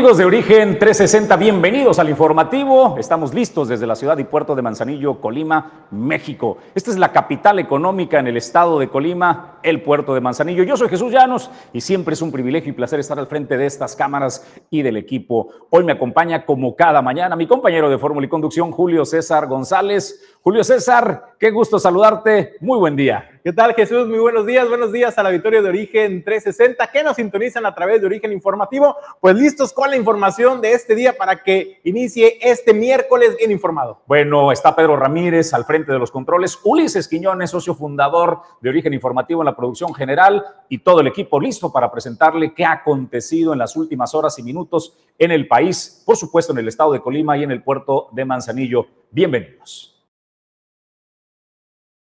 Amigos de Origen 360, bienvenidos al informativo. Estamos listos desde la ciudad y puerto de Manzanillo, Colima, México. Esta es la capital económica en el estado de Colima, el puerto de Manzanillo. Yo soy Jesús Llanos y siempre es un privilegio y placer estar al frente de estas cámaras y del equipo. Hoy me acompaña como cada mañana mi compañero de Fórmula y Conducción, Julio César González. Julio César, qué gusto saludarte. Muy buen día. ¿Qué tal Jesús? Muy buenos días, buenos días a la Victoria de Origen 360 que nos sintonizan a través de Origen Informativo. Pues listos con la información de este día para que inicie este miércoles bien informado. Bueno, está Pedro Ramírez al frente de los controles, Ulises Quiñones, socio fundador de Origen Informativo en la producción general y todo el equipo listo para presentarle qué ha acontecido en las últimas horas y minutos en el país, por supuesto en el estado de Colima y en el puerto de Manzanillo. Bienvenidos.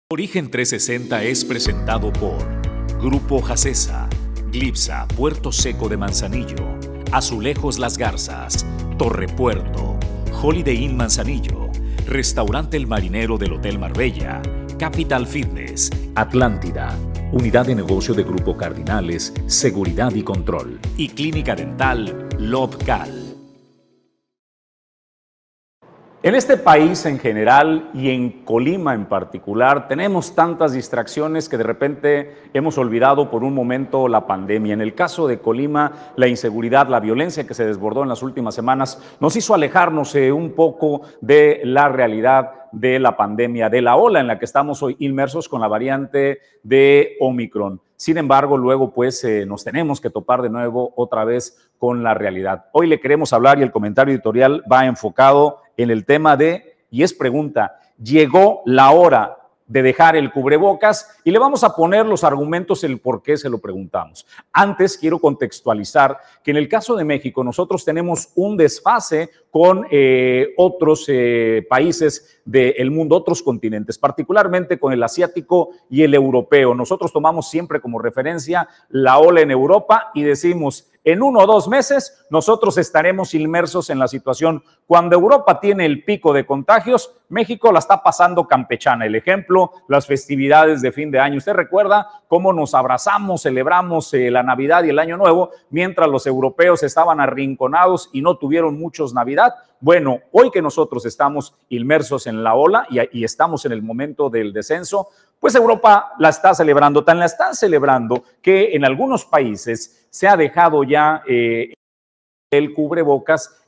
Origen 360 es presentado por Grupo Jacesa, Glipsa, Puerto Seco de Manzanillo, Azulejos Las Garzas, Torre Puerto, Holiday Inn Manzanillo, Restaurante El Marinero del Hotel Marbella, Capital Fitness, Atlántida, Unidad de Negocio de Grupo Cardinales, Seguridad y Control y Clínica Dental Lobcal. En este país en general y en Colima en particular tenemos tantas distracciones que de repente hemos olvidado por un momento la pandemia. En el caso de Colima, la inseguridad, la violencia que se desbordó en las últimas semanas nos hizo alejarnos eh, un poco de la realidad de la pandemia, de la ola en la que estamos hoy inmersos con la variante de Omicron. Sin embargo, luego pues eh, nos tenemos que topar de nuevo otra vez con la realidad. Hoy le queremos hablar y el comentario editorial va enfocado en el tema de, y es pregunta, ¿llegó la hora de dejar el cubrebocas y le vamos a poner los argumentos el por qué se lo preguntamos. Antes quiero contextualizar que en el caso de México nosotros tenemos un desfase con eh, otros eh, países del mundo, otros continentes, particularmente con el asiático y el europeo. Nosotros tomamos siempre como referencia la ola en Europa y decimos, en uno o dos meses nosotros estaremos inmersos en la situación. Cuando Europa tiene el pico de contagios, México la está pasando campechana. El ejemplo, las festividades de fin de año. Usted recuerda cómo nos abrazamos, celebramos eh, la Navidad y el Año Nuevo, mientras los europeos estaban arrinconados y no tuvieron muchos Navidad. Bueno, hoy que nosotros estamos inmersos en la ola y, y estamos en el momento del descenso, pues Europa la está celebrando, tan la están celebrando que en algunos países se ha dejado ya eh, el cubrebocas,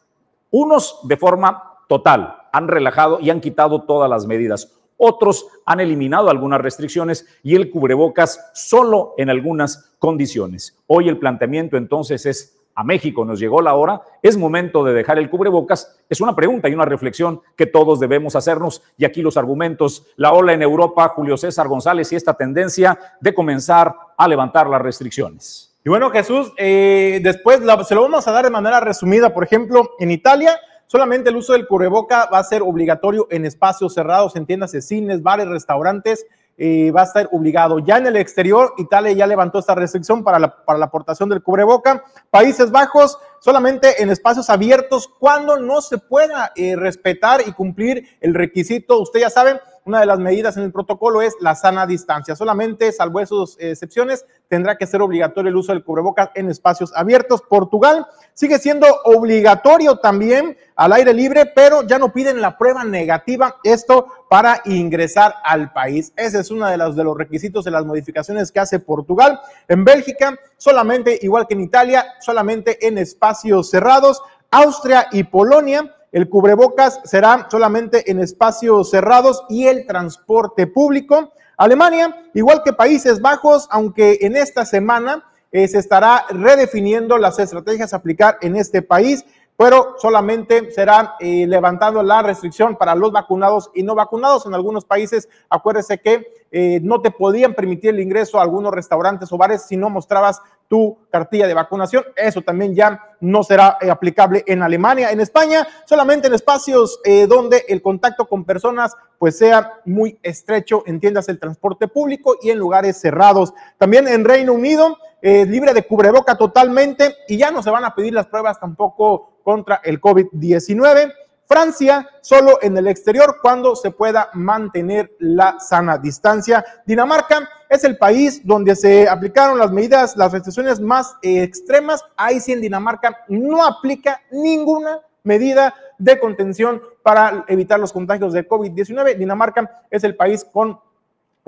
unos de forma total, han relajado y han quitado todas las medidas. Otros han eliminado algunas restricciones y el cubrebocas solo en algunas condiciones. Hoy el planteamiento entonces es a México nos llegó la hora, es momento de dejar el cubrebocas, es una pregunta y una reflexión que todos debemos hacernos. Y aquí los argumentos, la ola en Europa, Julio César González y esta tendencia de comenzar a levantar las restricciones. Y bueno, Jesús, eh, después se lo vamos a dar de manera resumida. Por ejemplo, en Italia, solamente el uso del cubreboca va a ser obligatorio en espacios cerrados, en tiendas de cines, bares, restaurantes eh, va a estar obligado. Ya en el exterior, Italia ya levantó esta restricción para la, para la aportación del cubreboca. Países Bajos, solamente en espacios abiertos, cuando no se pueda eh, respetar y cumplir el requisito. Usted ya sabe, una de las medidas en el protocolo es la sana distancia. Solamente, salvo esas excepciones, tendrá que ser obligatorio el uso del cubrebocas en espacios abiertos. Portugal sigue siendo obligatorio también al aire libre, pero ya no piden la prueba negativa, esto para ingresar al país. Ese es uno de los, de los requisitos de las modificaciones que hace Portugal. En Bélgica, solamente, igual que en Italia, solamente en espacios cerrados. Austria y Polonia el cubrebocas será solamente en espacios cerrados y el transporte público. Alemania, igual que Países Bajos, aunque en esta semana eh, se estará redefiniendo las estrategias a aplicar en este país, pero solamente será eh, levantando la restricción para los vacunados y no vacunados. En algunos países, acuérdese que eh, no te podían permitir el ingreso a algunos restaurantes o bares si no mostrabas tu cartilla de vacunación. Eso también ya no será eh, aplicable en Alemania. En España, solamente en espacios eh, donde el contacto con personas pues sea muy estrecho, entiendas el transporte público y en lugares cerrados. También en Reino Unido, eh, libre de cubreboca totalmente y ya no se van a pedir las pruebas tampoco contra el COVID-19. Francia solo en el exterior cuando se pueda mantener la sana distancia. Dinamarca es el país donde se aplicaron las medidas, las restricciones más eh, extremas. Ahí sí en Dinamarca no aplica ninguna medida de contención para evitar los contagios de COVID-19. Dinamarca es el país con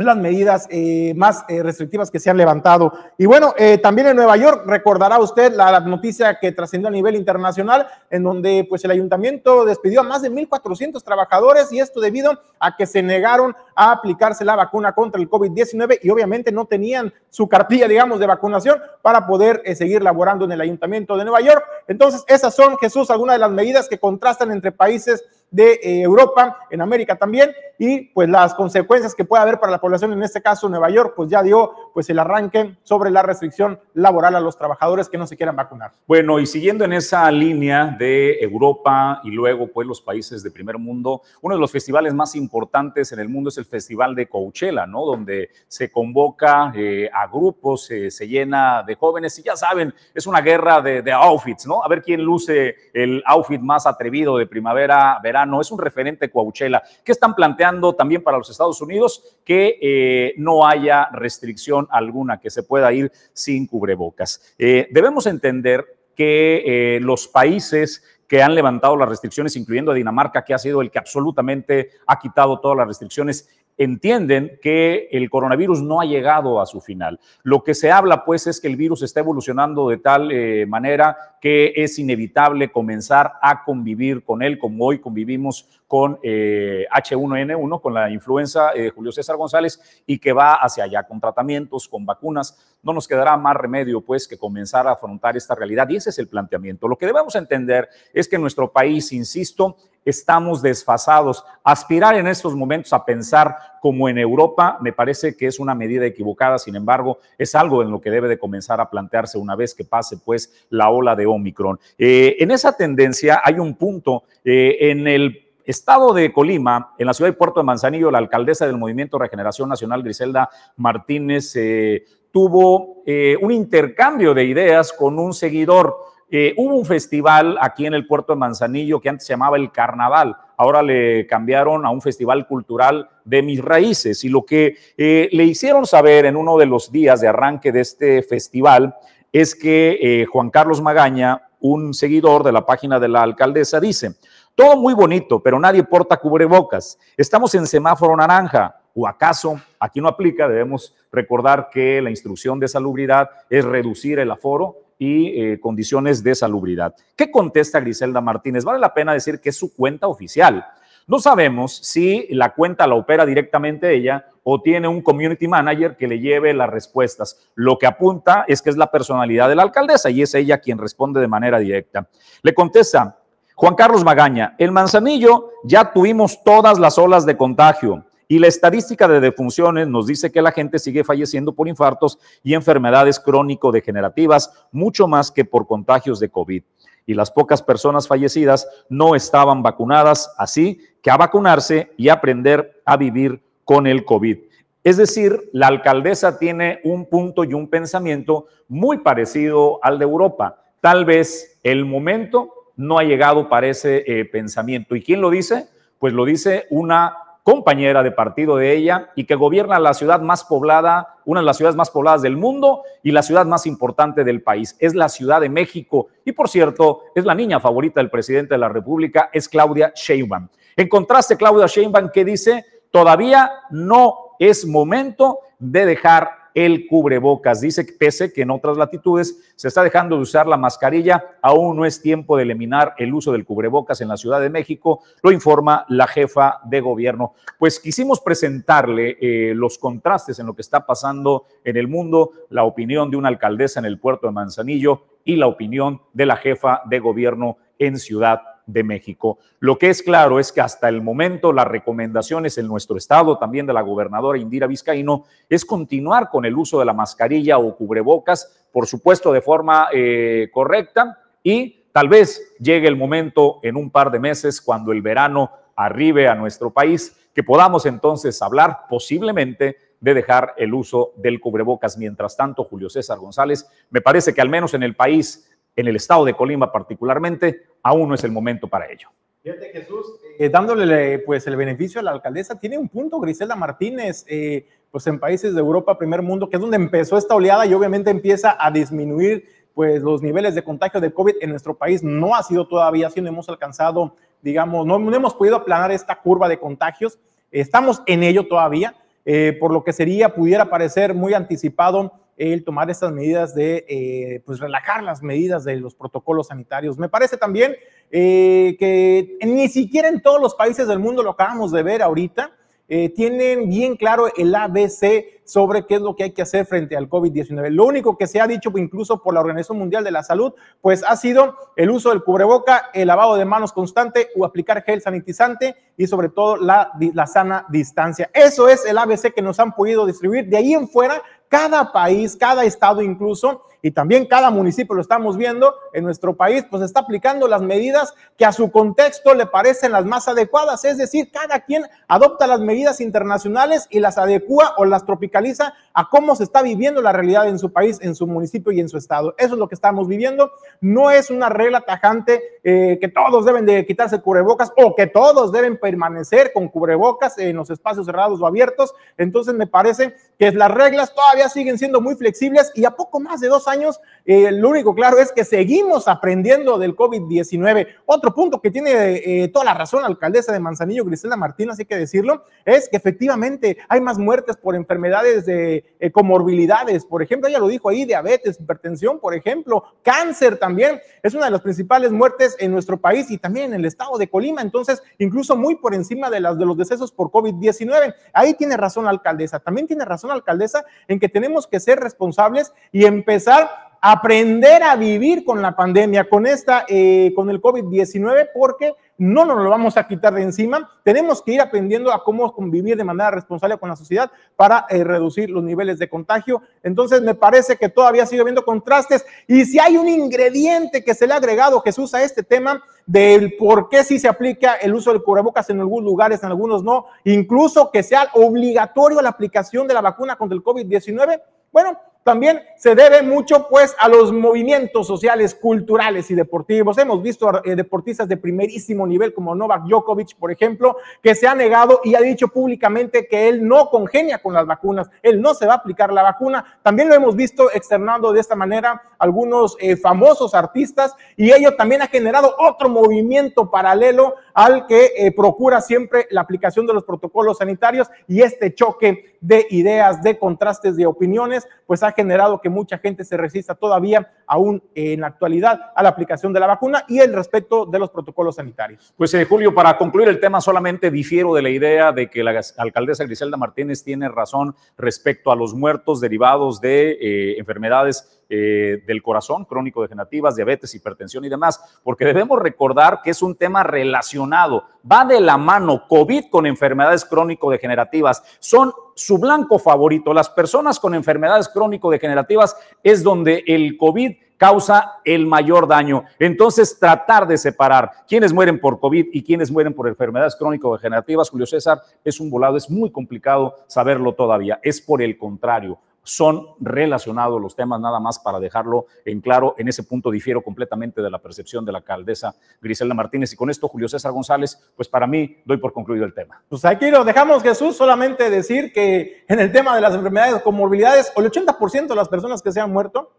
las medidas eh, más eh, restrictivas que se han levantado. Y bueno, eh, también en Nueva York, recordará usted la, noticia que trascendió a nivel internacional, en donde pues el ayuntamiento despidió a más de 1.400 trabajadores y esto debido a que se negaron a aplicarse la vacuna contra el COVID-19 y obviamente no tenían su cartilla, digamos, de vacunación para poder seguir laborando en el ayuntamiento de Nueva York. Entonces, esas son, Jesús, algunas de las medidas que contrastan entre países de eh, Europa, en América también, y pues las consecuencias que puede haber para la población, en este caso Nueva York, pues ya dio pues el arranque sobre la restricción laboral a los trabajadores que no se quieran vacunar. Bueno, y siguiendo en esa línea de Europa y luego pues los países de primer mundo, uno de los festivales más importantes en el mundo es el Festival de Coachella, ¿no? Donde se convoca eh, a grupos, eh, se llena de jóvenes y ya saben, es una guerra de, de outfits, ¿no? A ver quién luce el outfit más atrevido de primavera, verano no es un referente Coachella. ¿Qué están planteando también para los Estados Unidos? Que eh, no haya restricción alguna, que se pueda ir sin cubrebocas. Eh, debemos entender que eh, los países que han levantado las restricciones, incluyendo a Dinamarca, que ha sido el que absolutamente ha quitado todas las restricciones, entienden que el coronavirus no ha llegado a su final. Lo que se habla, pues, es que el virus está evolucionando de tal eh, manera que es inevitable comenzar a convivir con él, como hoy convivimos con H1N1, eh, con la influenza eh, Julio César González, y que va hacia allá con tratamientos, con vacunas. No nos quedará más remedio, pues, que comenzar a afrontar esta realidad. Y ese es el planteamiento. Lo que debemos entender es que nuestro país, insisto, estamos desfasados. Aspirar en estos momentos a pensar como en Europa me parece que es una medida equivocada, sin embargo, es algo en lo que debe de comenzar a plantearse una vez que pase pues la ola de Omicron. Eh, en esa tendencia hay un punto eh, en el Estado de Colima, en la ciudad de Puerto de Manzanillo, la alcaldesa del Movimiento Regeneración Nacional, Griselda Martínez, eh, tuvo un intercambio de ideas con un seguidor eh, hubo un festival aquí en el puerto de Manzanillo que antes se llamaba el Carnaval, ahora le cambiaron a un festival cultural de mis raíces y lo que eh, le hicieron saber en uno de los días de arranque de este festival es que eh, Juan Carlos Magaña, un seguidor de la página de la alcaldesa, dice, todo muy bonito, pero nadie porta cubrebocas. Estamos en semáforo naranja. ¿O acaso aquí no aplica? Debemos recordar que la instrucción de salubridad es reducir el aforo y eh, condiciones de salubridad. ¿Qué contesta Griselda Martínez? Vale la pena decir que es su cuenta oficial. No sabemos si la cuenta la opera directamente ella o tiene un community manager que le lleve las respuestas. Lo que apunta es que es la personalidad de la alcaldesa y es ella quien responde de manera directa. Le contesta Juan Carlos Magaña, el Manzanillo ya tuvimos todas las olas de contagio. Y la estadística de defunciones nos dice que la gente sigue falleciendo por infartos y enfermedades crónico-degenerativas, mucho más que por contagios de COVID. Y las pocas personas fallecidas no estaban vacunadas, así que a vacunarse y aprender a vivir con el COVID. Es decir, la alcaldesa tiene un punto y un pensamiento muy parecido al de Europa. Tal vez el momento no ha llegado para ese eh, pensamiento. ¿Y quién lo dice? Pues lo dice una compañera de partido de ella y que gobierna la ciudad más poblada, una de las ciudades más pobladas del mundo y la ciudad más importante del país. Es la Ciudad de México y por cierto, es la niña favorita del presidente de la República, es Claudia Sheinbaum. En contraste, Claudia Sheinbaum que dice, todavía no es momento de dejar el cubrebocas. Dice que pese que en otras latitudes se está dejando de usar la mascarilla, aún no es tiempo de eliminar el uso del cubrebocas en la Ciudad de México, lo informa la jefa de gobierno. Pues quisimos presentarle eh, los contrastes en lo que está pasando en el mundo, la opinión de una alcaldesa en el puerto de Manzanillo y la opinión de la jefa de gobierno en Ciudad de México. Lo que es claro es que hasta el momento las recomendaciones en nuestro estado, también de la gobernadora Indira Vizcaíno, es continuar con el uso de la mascarilla o cubrebocas, por supuesto de forma eh, correcta y tal vez llegue el momento en un par de meses cuando el verano arribe a nuestro país, que podamos entonces hablar posiblemente de dejar el uso del cubrebocas. Mientras tanto, Julio César González, me parece que al menos en el país, en el estado de Colima particularmente, aún no es el momento para ello. Fíjate, Jesús, eh, dándole pues el beneficio a la alcaldesa, tiene un punto Griselda Martínez, eh, pues en países de Europa, primer mundo, que es donde empezó esta oleada y obviamente empieza a disminuir pues los niveles de contagio de COVID en nuestro país. No ha sido todavía así, no hemos alcanzado, digamos, no, no hemos podido aplanar esta curva de contagios. Estamos en ello todavía, eh, por lo que sería, pudiera parecer muy anticipado el tomar estas medidas de, eh, pues, relajar las medidas de los protocolos sanitarios. Me parece también eh, que ni siquiera en todos los países del mundo lo acabamos de ver ahorita, eh, tienen bien claro el ABC sobre qué es lo que hay que hacer frente al COVID-19. Lo único que se ha dicho incluso por la Organización Mundial de la Salud, pues ha sido el uso del cubreboca, el lavado de manos constante o aplicar gel sanitizante y sobre todo la, la sana distancia. Eso es el ABC que nos han podido distribuir. De ahí en fuera, cada país, cada estado incluso, y también cada municipio lo estamos viendo en nuestro país, pues está aplicando las medidas que a su contexto le parecen las más adecuadas. Es decir, cada quien adopta las medidas internacionales y las adecua o las tropicaliza a cómo se está viviendo la realidad en su país, en su municipio y en su estado. Eso es lo que estamos viviendo. No es una regla tajante eh, que todos deben de quitarse cubrebocas o que todos deben permanecer con cubrebocas en los espacios cerrados o abiertos. Entonces me parece que las reglas todavía siguen siendo muy flexibles y a poco más de dos años, eh, lo único claro es que seguimos aprendiendo del COVID-19. Otro punto que tiene eh, toda la razón la alcaldesa de Manzanillo, Griselda Martínez, hay que decirlo, es que efectivamente hay más muertes por enfermedades de eh, comorbilidades. Por ejemplo, ella lo dijo ahí, diabetes, hipertensión, por ejemplo, cáncer también. Es una de las principales muertes en nuestro país y también en el estado de Colima. Entonces, incluso muy por encima de las de los decesos por COVID-19. Ahí tiene razón la alcaldesa. También tiene razón la alcaldesa en que tenemos que ser responsables y empezar aprender a vivir con la pandemia, con esta, eh, con el COVID-19, porque no nos lo vamos a quitar de encima. Tenemos que ir aprendiendo a cómo convivir de manera responsable con la sociedad para eh, reducir los niveles de contagio. Entonces, me parece que todavía sigue habiendo contrastes. Y si hay un ingrediente que se le ha agregado Jesús a este tema del por qué sí se aplica el uso del cubrebocas en algunos lugares, en algunos no, incluso que sea obligatorio la aplicación de la vacuna contra el COVID-19, bueno, también se debe mucho pues a los movimientos sociales, culturales y deportivos. Hemos visto eh, deportistas de primerísimo nivel como Novak Djokovic, por ejemplo, que se ha negado y ha dicho públicamente que él no congenia con las vacunas, él no se va a aplicar la vacuna. También lo hemos visto externando de esta manera algunos eh, famosos artistas y ello también ha generado otro movimiento paralelo al que eh, procura siempre la aplicación de los protocolos sanitarios y este choque de ideas, de contrastes, de opiniones, pues ha generado que mucha gente se resista todavía, aún en la actualidad, a la aplicación de la vacuna y el respeto de los protocolos sanitarios. Pues eh, Julio, para concluir el tema, solamente difiero de la idea de que la alcaldesa Griselda Martínez tiene razón respecto a los muertos derivados de eh, enfermedades eh, del corazón, crónico-degenerativas, diabetes, hipertensión y demás, porque debemos recordar que es un tema relacionado, va de la mano COVID con enfermedades crónico-degenerativas, son su blanco favorito. Las personas con enfermedades crónico-degenerativas es donde el COVID causa el mayor daño. Entonces, tratar de separar quienes mueren por COVID y quienes mueren por enfermedades crónico-degenerativas, Julio César, es un volado, es muy complicado saberlo todavía. Es por el contrario son relacionados los temas, nada más para dejarlo en claro. En ese punto difiero completamente de la percepción de la alcaldesa Griselda Martínez. Y con esto, Julio César González, pues para mí doy por concluido el tema. Pues aquí lo dejamos, Jesús, solamente decir que en el tema de las enfermedades con morbilidades, el 80% de las personas que se han muerto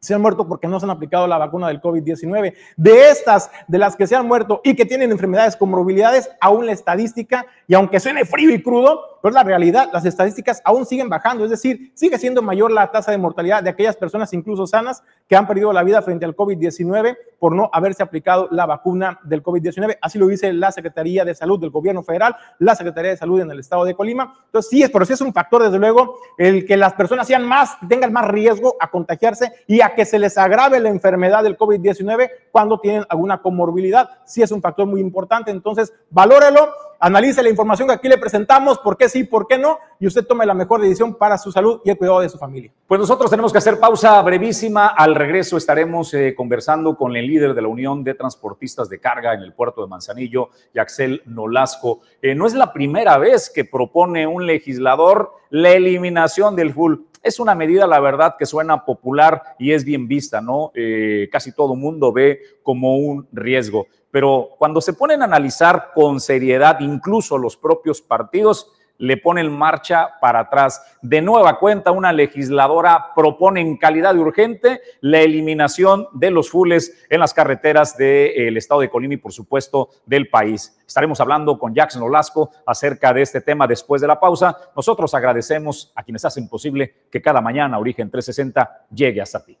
se han muerto porque no se han aplicado la vacuna del COVID-19. De estas, de las que se han muerto y que tienen enfermedades con morbilidades, aún la estadística, y aunque suene frío y crudo, pero la realidad, las estadísticas aún siguen bajando, es decir, sigue siendo mayor la tasa de mortalidad de aquellas personas incluso sanas que han perdido la vida frente al COVID-19 por no haberse aplicado la vacuna del COVID-19. Así lo dice la Secretaría de Salud del Gobierno Federal, la Secretaría de Salud en el Estado de Colima. Entonces, sí es, pero sí es un factor, desde luego, el que las personas sean más, tengan más riesgo a contagiarse y a que se les agrave la enfermedad del COVID-19 cuando tienen alguna comorbilidad. Sí es un factor muy importante, entonces valórelo, analice la información que aquí le presentamos, por qué sí, por qué no, y usted tome la mejor decisión para su salud y el cuidado de su familia. Pues nosotros tenemos que hacer pausa brevísima. Al regreso estaremos eh, conversando con el líder de la Unión de Transportistas de Carga en el puerto de Manzanillo, Yaxel Nolasco. Eh, no es la primera vez que propone un legislador la eliminación del full es una medida, la verdad, que suena popular y es bien vista, ¿no? Eh, casi todo mundo ve como un riesgo. Pero cuando se ponen a analizar con seriedad, incluso los propios partidos, le ponen marcha para atrás. De nueva cuenta, una legisladora propone en calidad de urgente la eliminación de los fules en las carreteras del estado de Colima y, por supuesto, del país. Estaremos hablando con Jackson Olasco acerca de este tema después de la pausa. Nosotros agradecemos a quienes hacen posible que cada mañana Origen 360 llegue hasta ti.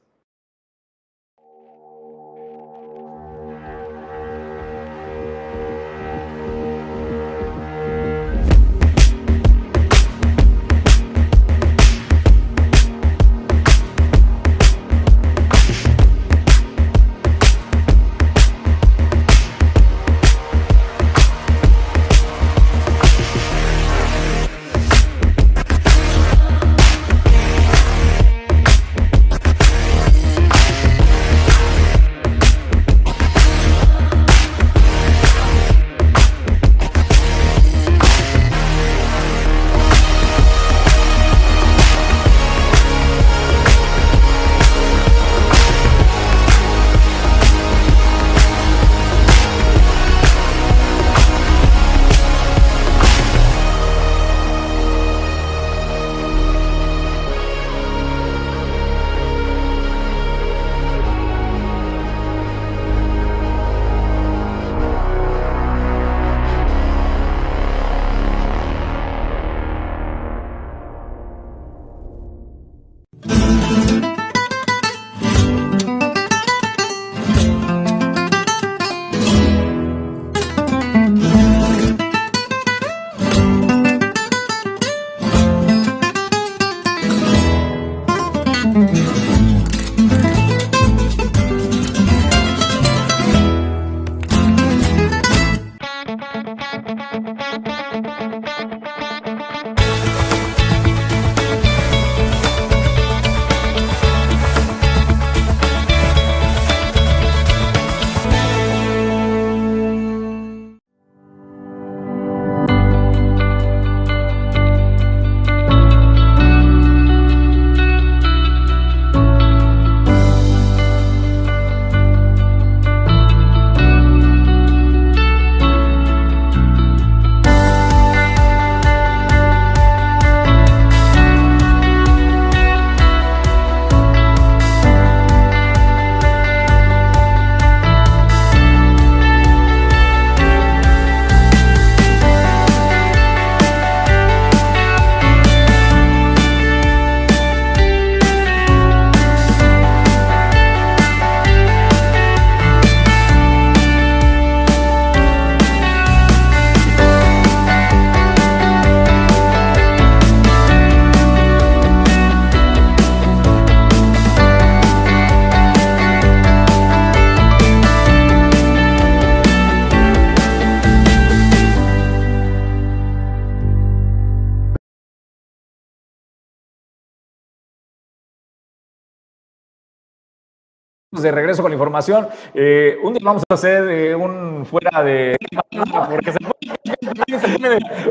De regreso con la información. Eh, un día vamos a hacer eh, un fuera de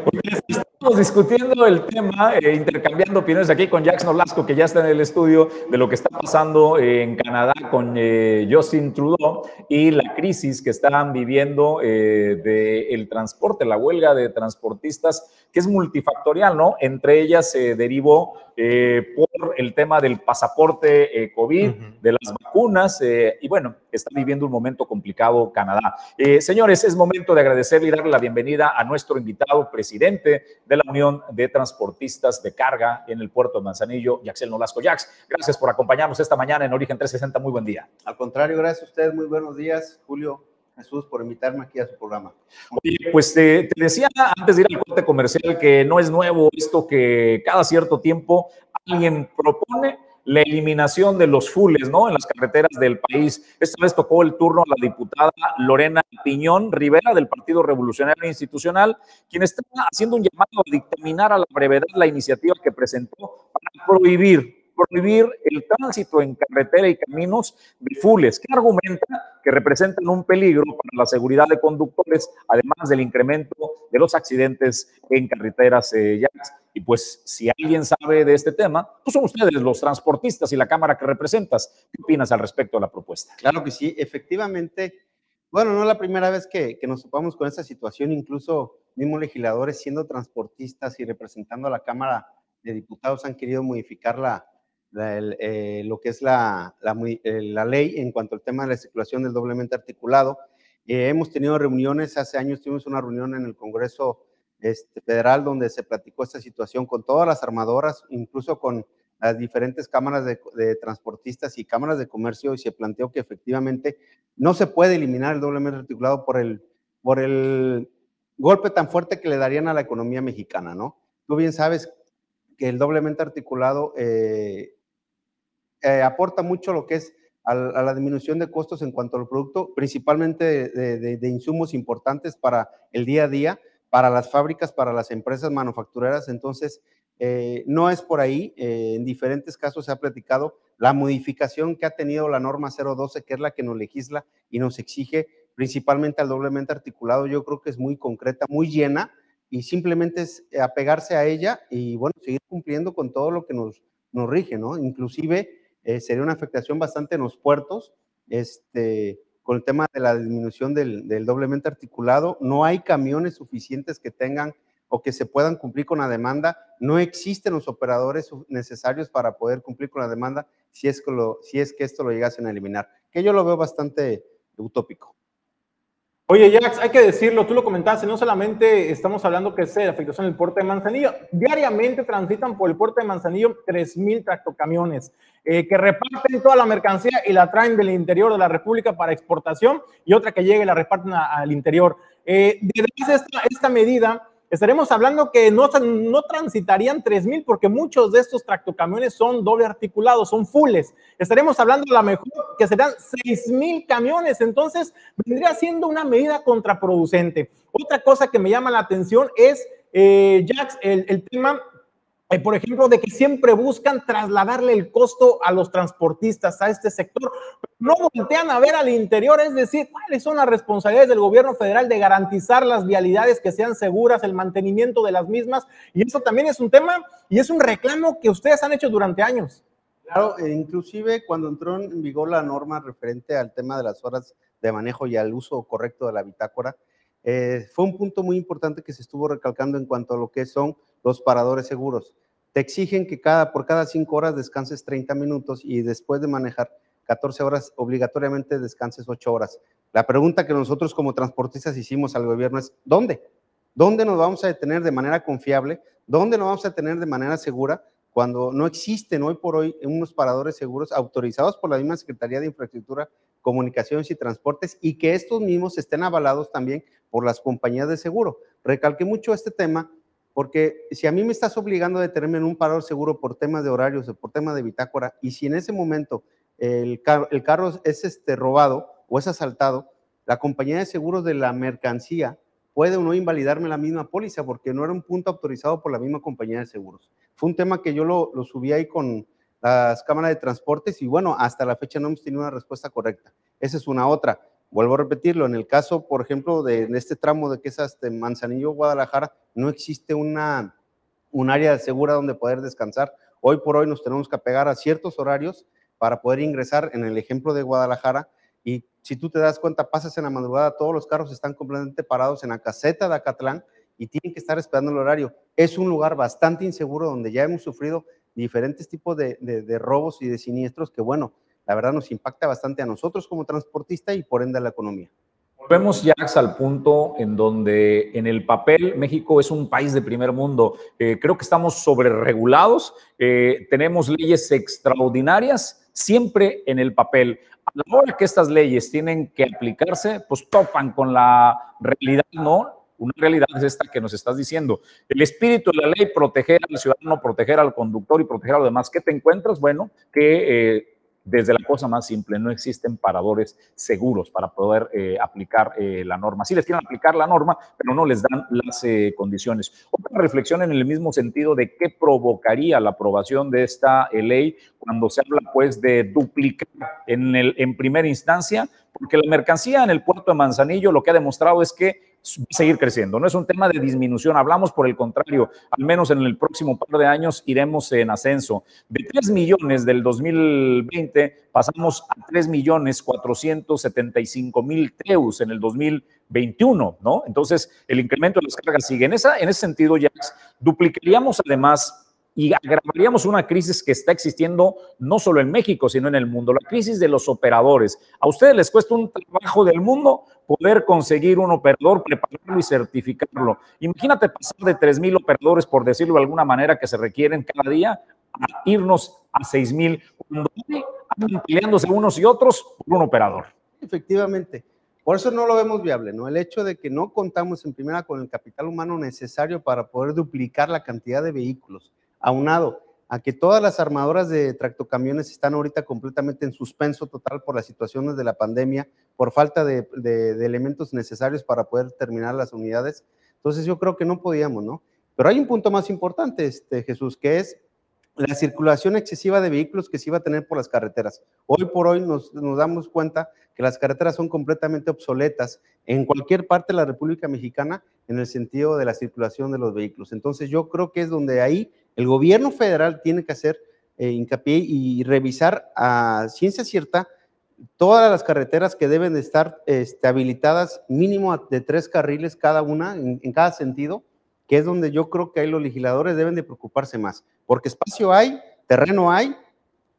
porque estamos discutiendo el tema, eh, intercambiando opiniones aquí con Jackson Olasco, que ya está en el estudio, de lo que está pasando en Canadá con Justin Trudeau y la crisis que están viviendo del transporte, la huelga de transportistas, que es multifactorial, ¿no? Entre ellas se derivó por el tema del pasaporte COVID, de las vacunas, eh, y bueno, está viviendo un momento complicado Canadá. Eh, señores, es momento de agradecerle y darle la bienvenida a nuestro invitado, presidente de la Unión de Transportistas de Carga en el puerto de Manzanillo, Yaxel Nolasco. Jax, gracias por acompañarnos esta mañana en Origen 360. Muy buen día. Al contrario, gracias a ustedes. Muy buenos días, Julio. Jesús, por invitarme aquí a su programa. Oye, pues te, decía antes de ir al corte comercial que no es nuevo esto que cada cierto tiempo alguien propone la eliminación de los fules, ¿no? En las carreteras del país. Esta vez tocó el turno a la diputada Lorena Piñón Rivera del Partido Revolucionario Institucional, quien está haciendo un llamado a dictaminar a la brevedad la iniciativa que presentó para prohibir prohibir el tránsito en carretera y caminos de fules, que argumenta que representan un peligro para la seguridad de conductores, además del incremento de los accidentes en carreteras eh, Y pues si alguien sabe de este tema, pues son ustedes los transportistas y la Cámara que representas. ¿Qué opinas al respecto de la propuesta? Claro que sí, efectivamente. Bueno, no es la primera vez que, que nos topamos con esta situación, incluso mismos legisladores siendo transportistas y representando a la Cámara de Diputados han querido modificar la, eh, lo que es la, eh, la, ley en cuanto al tema de la circulación del doblemente articulado. Eh, hemos tenido reuniones, hace años tuvimos una reunión en el Congreso este, Federal donde se platicó esta situación con todas las armadoras, incluso con las diferentes cámaras de, de, transportistas y cámaras de comercio y se planteó que efectivamente no se puede eliminar el doblemente articulado por el, por el golpe tan fuerte que le darían a la economía mexicana, ¿no? Tú bien sabes que el doblemente articulado eh, eh, aporta mucho lo que es a, la disminución de costos en cuanto al producto, principalmente de, insumos importantes para el día a día, para las fábricas, para las empresas manufactureras. Entonces, eh, no es por ahí, eh, en diferentes casos se ha platicado la modificación que ha tenido la norma 012, que es la que nos legisla y nos exige principalmente al doblemente articulado, yo creo que es muy concreta, muy llena y simplemente es apegarse a ella y bueno, seguir cumpliendo con todo lo que nos, nos rige, ¿no? Inclusive eh, sería una afectación bastante en los puertos, este, con el tema de la disminución del, doblemente articulado. No hay camiones suficientes que tengan o que se puedan cumplir con la demanda. No existen los operadores necesarios para poder cumplir con la demanda si es que, lo, si es que esto lo llegasen a eliminar, que yo lo veo bastante utópico. Oye, Jax, hay que decirlo, tú lo comentaste, no solamente estamos hablando que es de afectación en el puerto de Manzanillo, diariamente transitan por el puerto de Manzanillo 3.000 tractocamiones eh, que reparten toda la mercancía y la traen del interior de la República para exportación y otra que llegue y la reparten al interior. Eh, esta, esta medida, estaremos hablando que no, no transitarían 3.000 porque muchos de estos tractocamiones son doble articulados, son fulles. Estaremos hablando a lo mejor que serán 6.000 camiones, entonces vendría siendo una medida contraproducente. Otra cosa que me llama la atención es, eh, Jax, el, el tema eh, por ejemplo, de que siempre buscan trasladarle el costo a los transportistas, a este sector, no voltean a ver al interior, es decir, cuáles son las responsabilidades del gobierno federal de garantizar las vialidades que sean seguras, el mantenimiento de las mismas, y eso también es un tema y es un reclamo que ustedes han hecho durante años. Claro, e inclusive cuando entró en vigor la norma referente al tema de las horas de manejo y al uso correcto de la bitácora, eh, fue un punto muy importante que se estuvo recalcando en cuanto a lo que son los paradores seguros. Te exigen que cada, por cada cinco horas descanses 30 minutos y después de manejar 14 horas, obligatoriamente descanses 8 horas. La pregunta que nosotros como transportistas hicimos al gobierno es, ¿dónde? ¿Dónde nos vamos a detener de manera confiable? ¿Dónde nos vamos a detener de manera segura cuando no existen hoy por hoy unos paradores seguros autorizados por la misma Secretaría de Infraestructura, Comunicaciones y Transportes y que estos mismos estén avalados también por las compañías de seguro? Recalqué mucho este tema porque si a mí me estás obligando a detenerme en un parador seguro por temas de horarios o por temas de bitácora, y si en ese momento el, carro es este, robado o es asaltado, la compañía de seguros de la mercancía puede o no invalidarme la misma póliza porque no era un punto autorizado por la misma compañía de seguros. Fue un tema que yo lo, lo subí ahí con las cámaras de transportes y bueno, hasta la fecha no hemos tenido una respuesta correcta. Esa es una otra. Vuelvo a repetirlo, en el caso, por ejemplo, de, este tramo de que es hasta Manzanillo, Guadalajara, no existe una, un área segura donde poder descansar. Hoy por hoy nos tenemos que apegar a ciertos horarios para poder ingresar en el ejemplo de Guadalajara. Y si tú te das cuenta, pasas en la madrugada, todos los carros están completamente parados en la caseta de Acatlán y tienen que estar esperando el horario. Es un lugar bastante inseguro donde ya hemos sufrido diferentes tipos de, de robos y de siniestros que, bueno, la verdad nos impacta bastante a nosotros como transportista y por ende a la economía. Volvemos, ya al punto en donde en el papel México es un país de primer mundo. Eh, creo que estamos sobreregulados, eh, tenemos leyes extraordinarias, siempre en el papel. A la hora que estas leyes tienen que aplicarse, pues topan con la realidad, ¿no? Una realidad es esta que nos estás diciendo. El espíritu de la ley, proteger al ciudadano, proteger al conductor y proteger a los demás. ¿Qué te encuentras? Bueno, que... Eh, desde la cosa más simple, no existen paradores seguros para poder eh, aplicar eh, la norma. Sí les quieren aplicar la norma, pero no les dan las condiciones. Otra reflexión en el mismo sentido de qué provocaría la aprobación de esta ley cuando se habla pues de duplicar en, en primera instancia, porque la mercancía en el puerto de Manzanillo lo que ha demostrado es que seguir creciendo. No es un tema de disminución, hablamos por el contrario, al menos en el próximo par de años iremos en ascenso. De 3 millones del 2020 pasamos a 3 millones 475 mil teus en el 2021, ¿no? Entonces, el incremento de las cargas sigue. En, esa, en ese sentido, ya duplicaríamos además y agravaríamos una crisis que está existiendo no solo en México, sino en el mundo, la crisis de los operadores. A ustedes les cuesta un trabajo del mundo poder conseguir un operador, prepararlo y certificarlo. Imagínate pasar de 3.000 operadores, por decirlo de alguna manera, que se requieren cada día, a irnos a 6.000, cuando andan unos y otros por un operador. Efectivamente. Por eso no lo vemos viable, ¿no? El hecho de que no contamos en primera con el capital humano necesario para poder duplicar la cantidad de vehículos aunado a que todas las armadoras de tractocamiones están ahorita completamente en suspenso total por las situaciones de la pandemia, por falta de, elementos necesarios para poder terminar las unidades. Entonces yo creo que no podíamos, ¿no? Pero hay un punto más importante, este, Jesús, que es la circulación excesiva de vehículos que se iba a tener por las carreteras. Hoy por hoy nos, nos, damos cuenta que las carreteras son completamente obsoletas en cualquier parte de la República Mexicana en el sentido de la circulación de los vehículos. Entonces yo creo que es donde ahí el gobierno federal tiene que hacer eh, hincapié y revisar a ciencia cierta todas las carreteras que deben de estar este, habilitadas mínimo de tres carriles cada una en, cada sentido, que es donde yo creo que ahí los legisladores deben de preocuparse más, porque espacio hay, terreno hay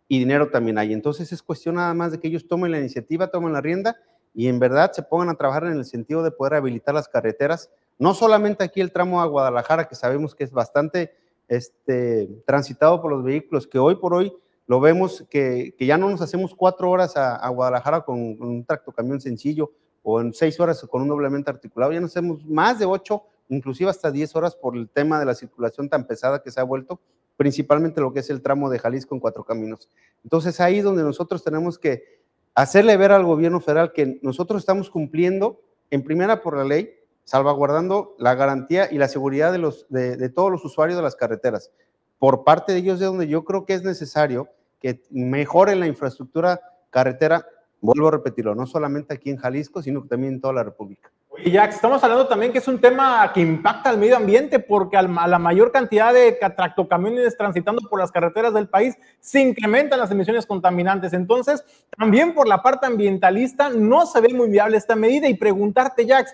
y dinero también hay. Entonces es cuestión nada más de que ellos tomen la iniciativa, tomen la rienda y en verdad se pongan a trabajar en el sentido de poder habilitar las carreteras, no solamente aquí el tramo a Guadalajara, que sabemos que es bastante este, transitado por los vehículos, que hoy por hoy lo vemos que, ya no nos hacemos cuatro horas a, Guadalajara con, un tractocamión sencillo o en seis horas con un doblemente articulado, ya nos hacemos más de ocho, inclusive hasta diez horas por el tema de la circulación tan pesada que se ha vuelto, principalmente lo que es el tramo de Jalisco en cuatro caminos. Entonces ahí es donde nosotros tenemos que hacerle ver al gobierno federal que nosotros estamos cumpliendo en primera por la ley, salvaguardando la garantía y la seguridad de, los, de, todos los usuarios de las carreteras. Por parte de ellos, de donde yo creo que es necesario que mejoren la infraestructura carretera, vuelvo a repetirlo, no solamente aquí en Jalisco, sino también en toda la República. Y ya estamos hablando también que es un tema que impacta al medio ambiente porque a la mayor cantidad de tractocamiones transitando por las carreteras del país se incrementan las emisiones contaminantes. Entonces, también por la parte ambientalista no se ve muy viable esta medida y preguntarte, Jax,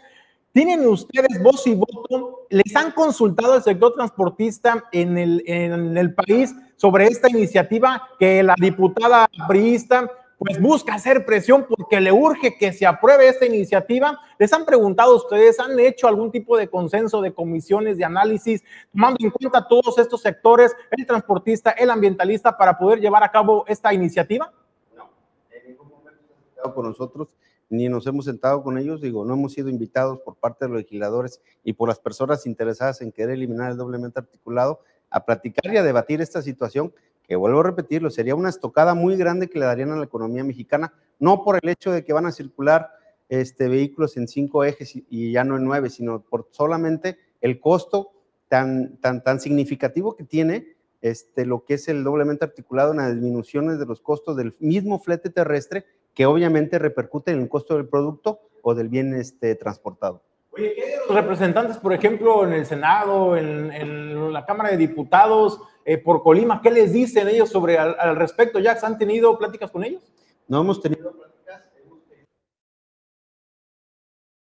¿Tienen ustedes voz y voto? ¿Les han consultado al sector transportista en el, en el país sobre esta iniciativa que la diputada priista pues busca hacer presión porque le urge que se apruebe esta iniciativa. ¿Les han preguntado ustedes, han hecho algún tipo de consenso de comisiones de análisis, tomando en cuenta todos estos sectores, el transportista, el ambientalista, para poder llevar a cabo esta iniciativa? No, en ningún momento han con nosotros ni nos hemos sentado con ellos, digo, no hemos sido invitados por parte de los legisladores y por las personas interesadas en querer eliminar el doblemente articulado a platicar y a debatir esta situación, que vuelvo a repetirlo, sería una estocada muy grande que le darían a la economía mexicana, no por el hecho de que van a circular este, vehículos en cinco ejes y, ya no en nueve, sino por solamente el costo tan, tan, tan significativo que tiene este, lo que es el doblemente articulado en las disminuciones de los costos del mismo flete terrestre que obviamente repercute en el costo del producto o del bien este, transportado. Oye, ¿qué de los representantes, por ejemplo, en el Senado, en, la Cámara de Diputados, eh, por Colima, qué les dicen ellos sobre al, respecto? ¿Ya han tenido pláticas con ellos? No hemos tenido pláticas.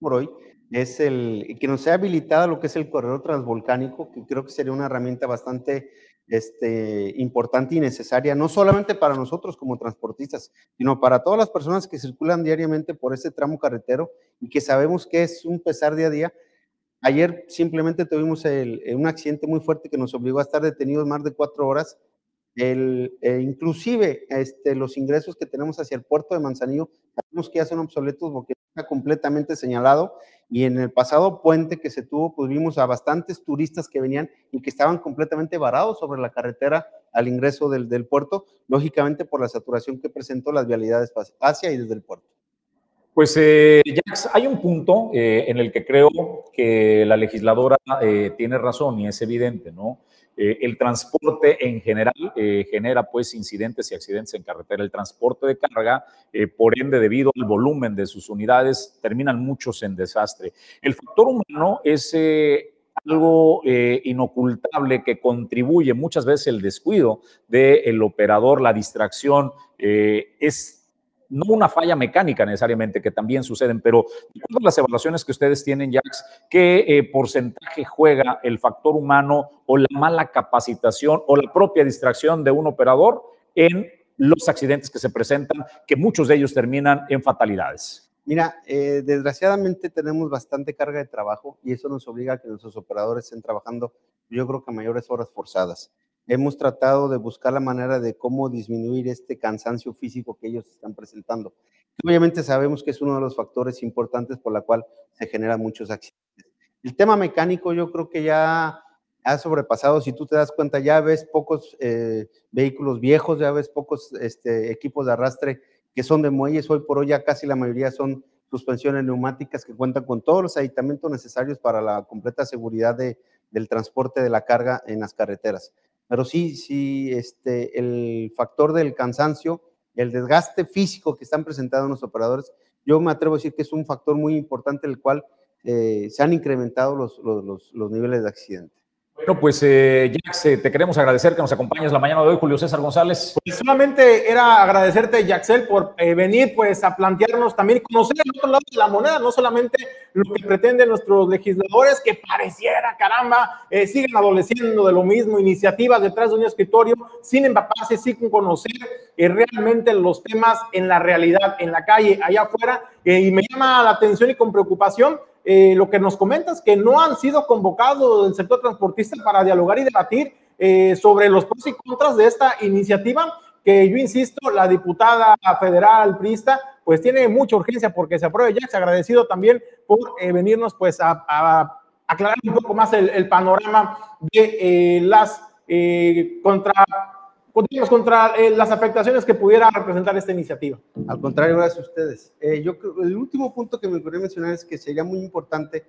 Por hoy es el que nos sea habilitado lo que es el corredor transvolcánico, que creo que sería una herramienta bastante este, importante y necesaria, no solamente para nosotros como transportistas, sino para todas las personas que circulan diariamente por este tramo carretero y que sabemos que es un pesar día a día. Ayer simplemente tuvimos un accidente muy fuerte que nos obligó a estar detenidos más de cuatro horas. El, e inclusive este, los ingresos que tenemos hacia el puerto de Manzanillo, sabemos que ya son obsoletos porque está completamente señalado Y en el pasado puente que se tuvo, pues vimos a bastantes turistas que venían y que estaban completamente varados sobre la carretera al ingreso del, puerto, lógicamente por la saturación que presentó las vialidades hacia y desde el puerto. Pues, eh, Jax, hay un punto eh, en el que creo que la legisladora eh, tiene razón y es evidente, ¿no? Eh, el transporte en general genera pues incidentes y accidentes en carretera. El transporte de carga, por ende, debido al volumen de sus unidades, terminan muchos en desastre. El factor humano es algo inocultable que contribuye muchas veces el descuido del operador, la distracción, es no una falla mecánica necesariamente, que también suceden, pero de las evaluaciones que ustedes tienen, Jax, ¿qué eh, porcentaje juega el factor humano o la mala capacitación o la propia distracción de un operador en los accidentes que se presentan, que muchos de ellos terminan en fatalidades? Mira, eh, desgraciadamente tenemos bastante carga de trabajo y eso nos obliga a que nuestros operadores estén trabajando, yo creo que a mayores horas forzadas hemos tratado de buscar la manera de cómo disminuir este cansancio físico que ellos están presentando. Obviamente sabemos que es uno de los factores importantes por la cual se generan muchos accidentes. El tema mecánico yo creo que ya ha sobrepasado, si tú te das cuenta, ya ves pocos eh, vehículos viejos, ya ves pocos este, equipos de arrastre que son de muelles, hoy por hoy ya casi la mayoría son suspensiones neumáticas que cuentan con todos los aditamentos necesarios para la completa seguridad de, del transporte de la carga en las carreteras pero sí, sí, este, el factor del cansancio, el desgaste físico que están presentando los operadores, yo me atrevo a decir que es un factor muy importante el cual eh, se han incrementado los, los, los niveles de accidente. Bueno, pues eh, Jax, eh, te queremos agradecer que nos acompañes la mañana de hoy, Julio César González. Pues solamente era agradecerte, Jaxel, por eh, venir pues a plantearnos también conocer el otro lado de la moneda, no solamente lo que pretenden nuestros legisladores, que pareciera, caramba, eh, siguen adoleciendo de lo mismo, iniciativas detrás de un escritorio, sin empaparse, sin conocer realmente los temas en la realidad, en la calle, allá afuera, y me llama la atención y con preocupación eh, lo que nos comentas, que no han sido convocados del sector transportista para dialogar y debatir eh, sobre los pros y contras de esta iniciativa, que yo insisto, la diputada federal Prista, pues tiene mucha urgencia porque se apruebe ya. Se agradecido también por eh, venirnos pues a, aclarar un poco más el panorama de las contra contra eh, las afectaciones que pudiera representar esta iniciativa. Al contrario, gracias a ustedes. Eh, yo el último punto que me gustaría mencionar es que sería muy importante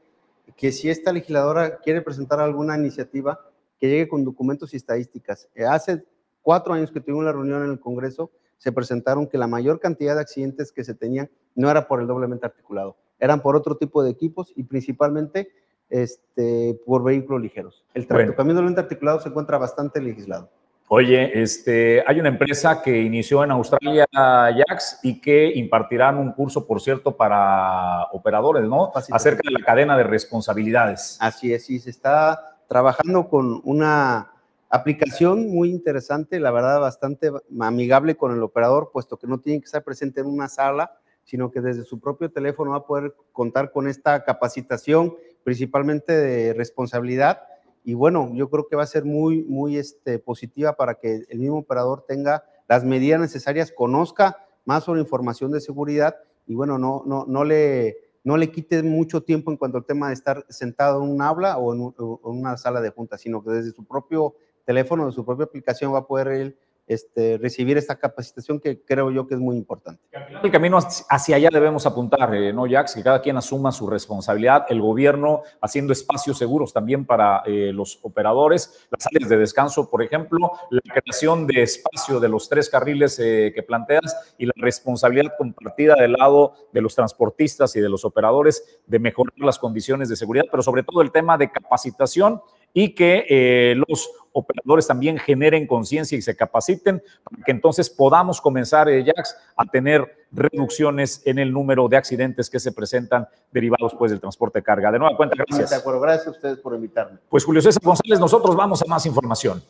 que si esta legisladora quiere presentar alguna iniciativa, que llegue con documentos y estadísticas. Eh, hace cuatro años que tuvimos la reunión en el Congreso, se presentaron que la mayor cantidad de accidentes que se tenían no era por el doblemente articulado, eran por otro tipo de equipos y principalmente este, por vehículos ligeros. El tratamiento bueno. doblemente articulado se encuentra bastante legislado. Oye, este, hay una empresa que inició en Australia, Jax, y que impartirán un curso, por cierto, para operadores, ¿no? Acerca de la cadena de responsabilidades. Así es, sí, se está trabajando con una aplicación muy interesante, la verdad, bastante amigable con el operador, puesto que no tiene que estar presente en una sala, sino que desde su propio teléfono va a poder contar con esta capacitación, principalmente de responsabilidad y bueno, yo creo que va a ser muy, muy este, positiva para que el mismo operador tenga las medidas necesarias, conozca más sobre información de seguridad y bueno, no, no, no, le, no le quite mucho tiempo en cuanto al tema de estar sentado en un aula o en, una sala de junta, sino que desde su propio teléfono, de su propia aplicación va a poder él este, recibir esta capacitación que creo yo que es muy importante. El camino hacia allá debemos apuntar, eh, ¿no, Jax? Que cada quien asuma su responsabilidad, el gobierno haciendo espacios seguros también para eh, los operadores, las áreas de descanso, por ejemplo, la creación de espacio de los tres carriles eh, que planteas y la responsabilidad compartida del lado de los transportistas y de los operadores de mejorar las condiciones de seguridad, pero sobre todo el tema de capacitación y que eh, los operadores también generen conciencia y se capaciten para que entonces podamos comenzar, eh, Jax, a tener reducciones en el número de accidentes que se presentan derivados pues del transporte de carga. De nueva cuenta, gracias. De acuerdo, gracias a ustedes por invitarme. Pues Julio César González, nosotros vamos a más información.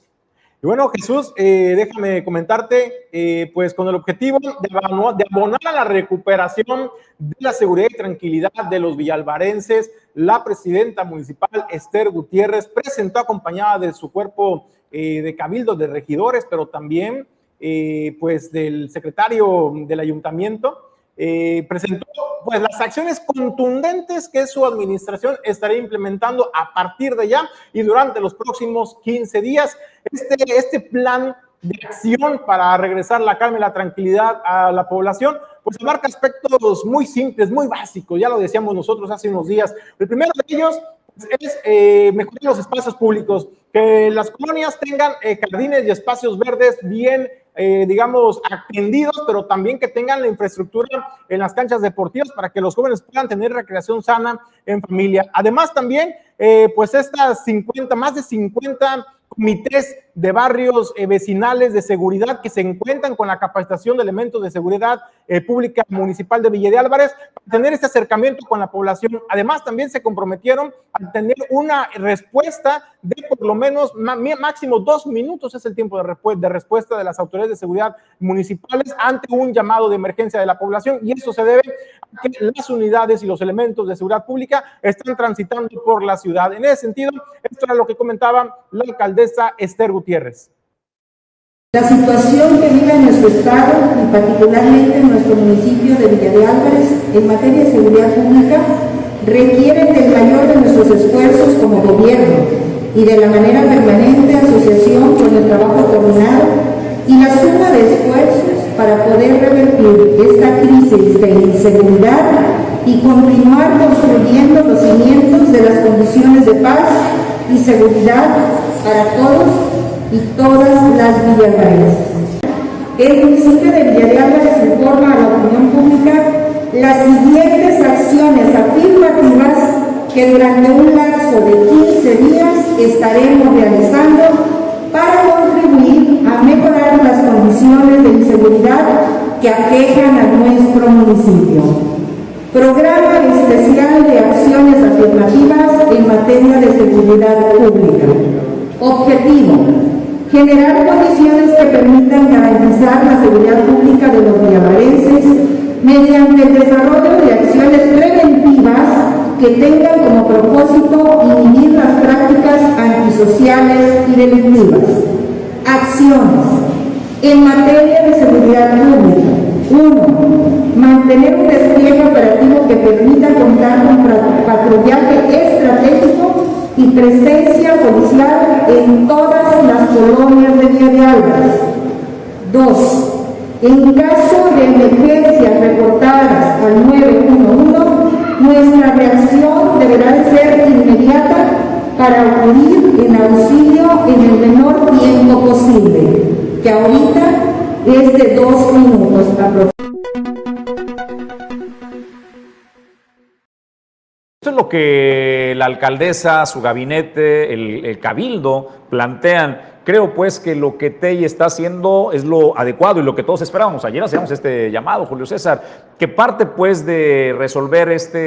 Y bueno, Jesús, eh, déjame comentarte, eh, pues con el objetivo de abonar, de abonar, a la recuperación de la seguridad y tranquilidad de los villalvarenses, la presidenta municipal Esther Gutiérrez presentó acompañada de su cuerpo eh, de cabildo de regidores, pero también pues del secretario del ayuntamiento, eh, presentó pues las acciones contundentes que su administración estaría implementando a partir de ya y durante los próximos 15 días. Este, este plan de acción para regresar la calma y la tranquilidad a la población, pues abarca aspectos muy simples, muy básicos, ya lo decíamos nosotros hace unos días. El primero de ellos es eh, mejorar los espacios públicos, que las colonias tengan eh, jardines y espacios verdes bien eh, digamos, atendidos, pero también que tengan la infraestructura en las canchas deportivas para que los jóvenes puedan tener recreación sana en familia. Además, también, eh, pues estas 50, más de 50 comités de barrios eh, vecinales de seguridad que se encuentran con la capacitación de elementos de seguridad eh, pública municipal de Villa de Álvarez para tener este acercamiento con la población. Además, también se comprometieron a tener una respuesta de por lo menos máximo dos minutos, es el tiempo de, respuesta de las autoridades de seguridad municipales ante un llamado de emergencia de la población y eso se debe a que las unidades y los elementos de seguridad pública están transitando por la ciudad. En ese sentido, esto era lo que comentaba la alcaldesa Esther Gutiérrez. La situación que vive en nuestro estado y particularmente en nuestro municipio de Villa de Álvarez en materia de seguridad pública requiere del mayor de nuestros esfuerzos como gobierno y de la manera permanente asociación con el trabajo coordinado y la suma de esfuerzos para poder revertir esta crisis de inseguridad y continuar construyendo los cimientos de las condiciones de paz y seguridad para todos y todas las villalvarenses. El municipio de Villa informa a la opinión pública las siguientes acciones afirmativas que durante un lapso de 15 días estaremos realizando para contribuir a mejorar las condiciones de inseguridad que aquejan a nuestro municipio. Programa especial de acciones afirmativas en materia de seguridad pública. Objetivo generar condiciones que permitan garantizar la seguridad pública de los villavarenses mediante el desarrollo de acciones preventivas que tengan como propósito inhibir las prácticas antisociales y delictivas. Acciones en materia de seguridad pública. 1. Mantener un despliegue operativo que permita contar con patrullaje y presencia policial en todas las colonias de Villa Dos, en caso de emergencias reportadas al 911, nuestra reacción deberá ser inmediata para acudir en auxilio en el menor tiempo posible, que ahorita es de dos minutos aproximadamente. Que la alcaldesa, su gabinete, el, cabildo plantean. Creo pues que lo que TEI está haciendo es lo adecuado y lo que todos esperábamos. Ayer hacíamos este llamado, Julio César, que parte pues de resolver este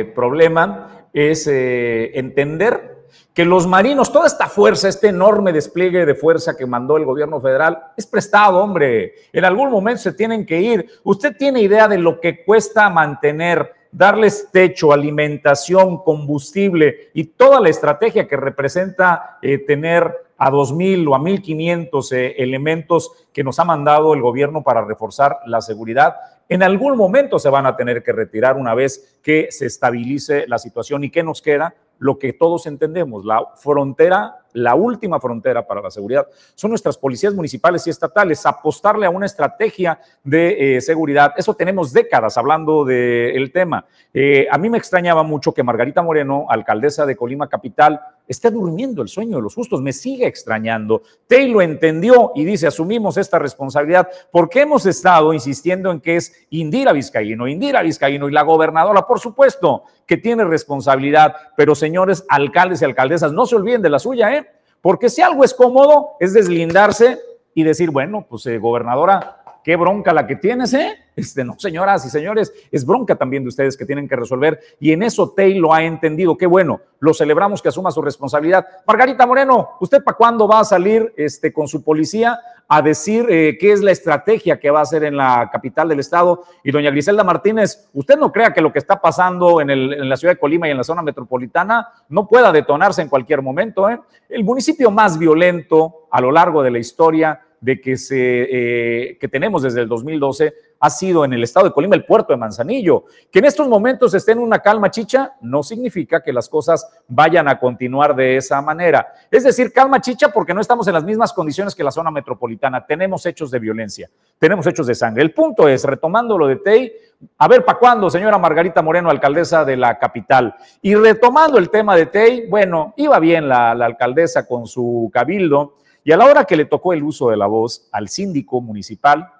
eh, problema es eh, entender que los marinos, toda esta fuerza, este enorme despliegue de fuerza que mandó el gobierno federal, es prestado, hombre. En algún momento se tienen que ir. ¿Usted tiene idea de lo que cuesta mantener darles techo, alimentación, combustible y toda la estrategia que representa eh, tener a 2.000 o a 1.500 eh, elementos que nos ha mandado el gobierno para reforzar la seguridad, en algún momento se van a tener que retirar una vez que se estabilice la situación. ¿Y qué nos queda? Lo que todos entendemos, la frontera la última frontera para la seguridad son nuestras policías municipales y estatales, apostarle a una estrategia de eh, seguridad. Eso tenemos décadas hablando del tema. Eh, a mí me extrañaba mucho que Margarita Moreno, alcaldesa de Colima Capital, esté durmiendo el sueño de los justos. Me sigue extrañando. Tey lo entendió y dice, asumimos esta responsabilidad porque hemos estado insistiendo en que es Indira Vizcaíno, Indira Vizcaíno y la gobernadora, por supuesto, que tiene responsabilidad, pero señores alcaldes y alcaldesas, no se olviden de la suya, ¿eh? Porque si algo es cómodo, es deslindarse y decir, bueno, pues eh, gobernadora, qué bronca la que tienes, ¿eh? Este, no, señoras y señores, es bronca también de ustedes que tienen que resolver. Y en eso Tay lo ha entendido. Qué bueno, lo celebramos que asuma su responsabilidad. Margarita Moreno, ¿usted para cuándo va a salir este, con su policía a decir eh, qué es la estrategia que va a hacer en la capital del estado? Y doña Griselda Martínez, ¿usted no crea que lo que está pasando en, en la ciudad de Colima y en la zona metropolitana no pueda detonarse en cualquier momento? Eh? El municipio más violento a lo largo de la historia de que, se, eh, que tenemos desde el 2012 ha sido en el estado de Colima el puerto de Manzanillo. Que en estos momentos esté en una calma chicha no significa que las cosas vayan a continuar de esa manera. Es decir, calma chicha porque no estamos en las mismas condiciones que la zona metropolitana. Tenemos hechos de violencia, tenemos hechos de sangre. El punto es, retomando lo de Tei, a ver, ¿para cuándo, señora Margarita Moreno, alcaldesa de la capital? Y retomando el tema de Tei, bueno, iba bien la, la alcaldesa con su cabildo y a la hora que le tocó el uso de la voz al síndico municipal,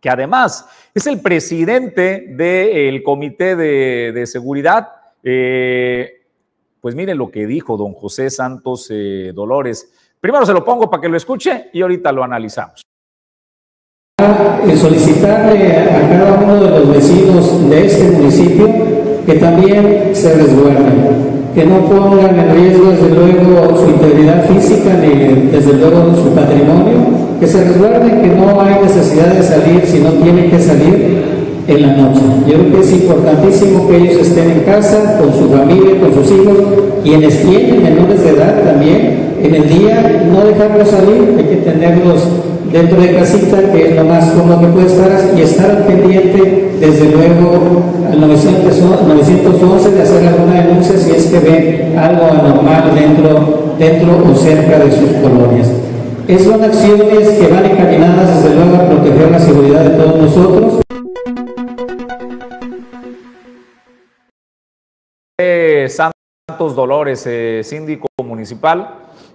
que además es el presidente del Comité de, Seguridad, eh, pues miren lo que dijo don José Santos eh, Dolores. Primero se lo pongo para que lo escuche y ahorita lo analizamos. Solicitarle a cada uno de los vecinos de este municipio que también se resguarden que no pongan en riesgo desde luego su integridad física ni desde luego su patrimonio, que se resguarden que no hay necesidad de salir si no tienen que salir en la noche. Yo creo que es importantísimo que ellos estén en casa con su familia, con sus hijos, quienes tienen menores de edad también, en el día no dejarlos salir, hay que tenerlos dentro de casita, que es lo más cómodo que puede estar, y estar pendiente, desde luego, al 911 de hacer alguna denuncia si es que ve algo anormal dentro, dentro o cerca de sus colonias. Es son acciones que van encaminadas, desde luego, a proteger la seguridad de todos nosotros. Eh, Santos Dolores, eh, síndico municipal,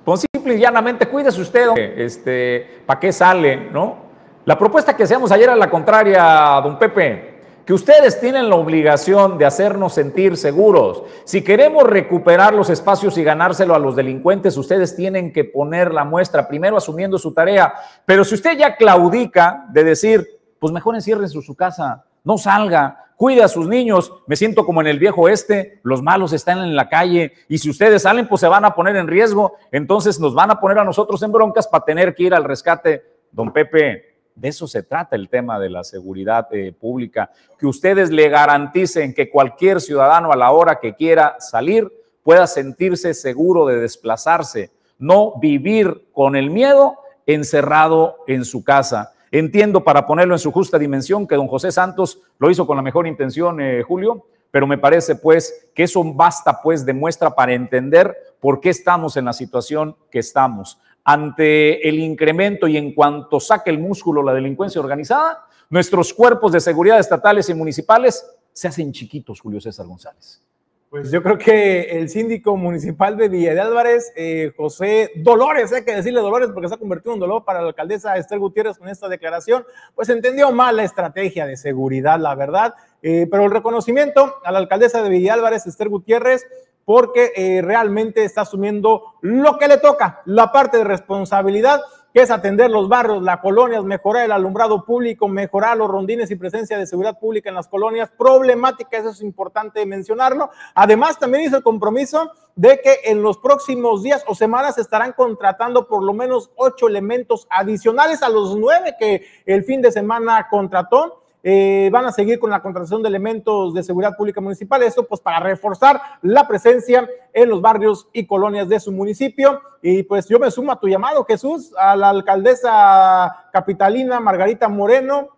pues simple y llanamente, cuídese usted, este, ¿para qué sale, no? La propuesta que hacíamos ayer a la contraria, don Pepe, que ustedes tienen la obligación de hacernos sentir seguros. Si queremos recuperar los espacios y ganárselo a los delincuentes, ustedes tienen que poner la muestra, primero asumiendo su tarea. Pero si usted ya claudica de decir, pues mejor encierren su, su casa, no salga, cuide a sus niños. Me siento como en el viejo este, los malos están en la calle y si ustedes salen, pues se van a poner en riesgo. Entonces nos van a poner a nosotros en broncas para tener que ir al rescate. Don Pepe, de eso se trata el tema de la seguridad eh, pública, que ustedes le garanticen que cualquier ciudadano a la hora que quiera salir pueda sentirse seguro de desplazarse, no vivir con el miedo encerrado en su casa. Entiendo, para ponerlo en su justa dimensión, que don José Santos lo hizo con la mejor intención, eh, Julio, pero me parece pues que eso basta pues de muestra para entender por qué estamos en la situación que estamos. Ante el incremento y en cuanto saque el músculo la delincuencia organizada, nuestros cuerpos de seguridad estatales y municipales se hacen chiquitos, Julio César González. Pues yo creo que el síndico municipal de Villa de Álvarez, eh, José Dolores, hay que decirle Dolores porque se ha convertido en dolor para la alcaldesa Esther Gutiérrez con esta declaración, pues entendió mal la estrategia de seguridad, la verdad. Eh, pero el reconocimiento a la alcaldesa de Villa Álvarez, Esther Gutiérrez, porque eh, realmente está asumiendo lo que le toca, la parte de responsabilidad que es atender los barrios, las colonias, mejorar el alumbrado público, mejorar los rondines y presencia de seguridad pública en las colonias problemáticas, eso es importante mencionarlo. Además, también hizo el compromiso de que en los próximos días o semanas estarán contratando por lo menos ocho elementos adicionales a los nueve que el fin de semana contrató eh, van a seguir con la contratación de elementos de seguridad pública municipal, esto pues para reforzar la presencia en los barrios y colonias de su municipio. Y pues yo me sumo a tu llamado, Jesús, a la alcaldesa capitalina Margarita Moreno.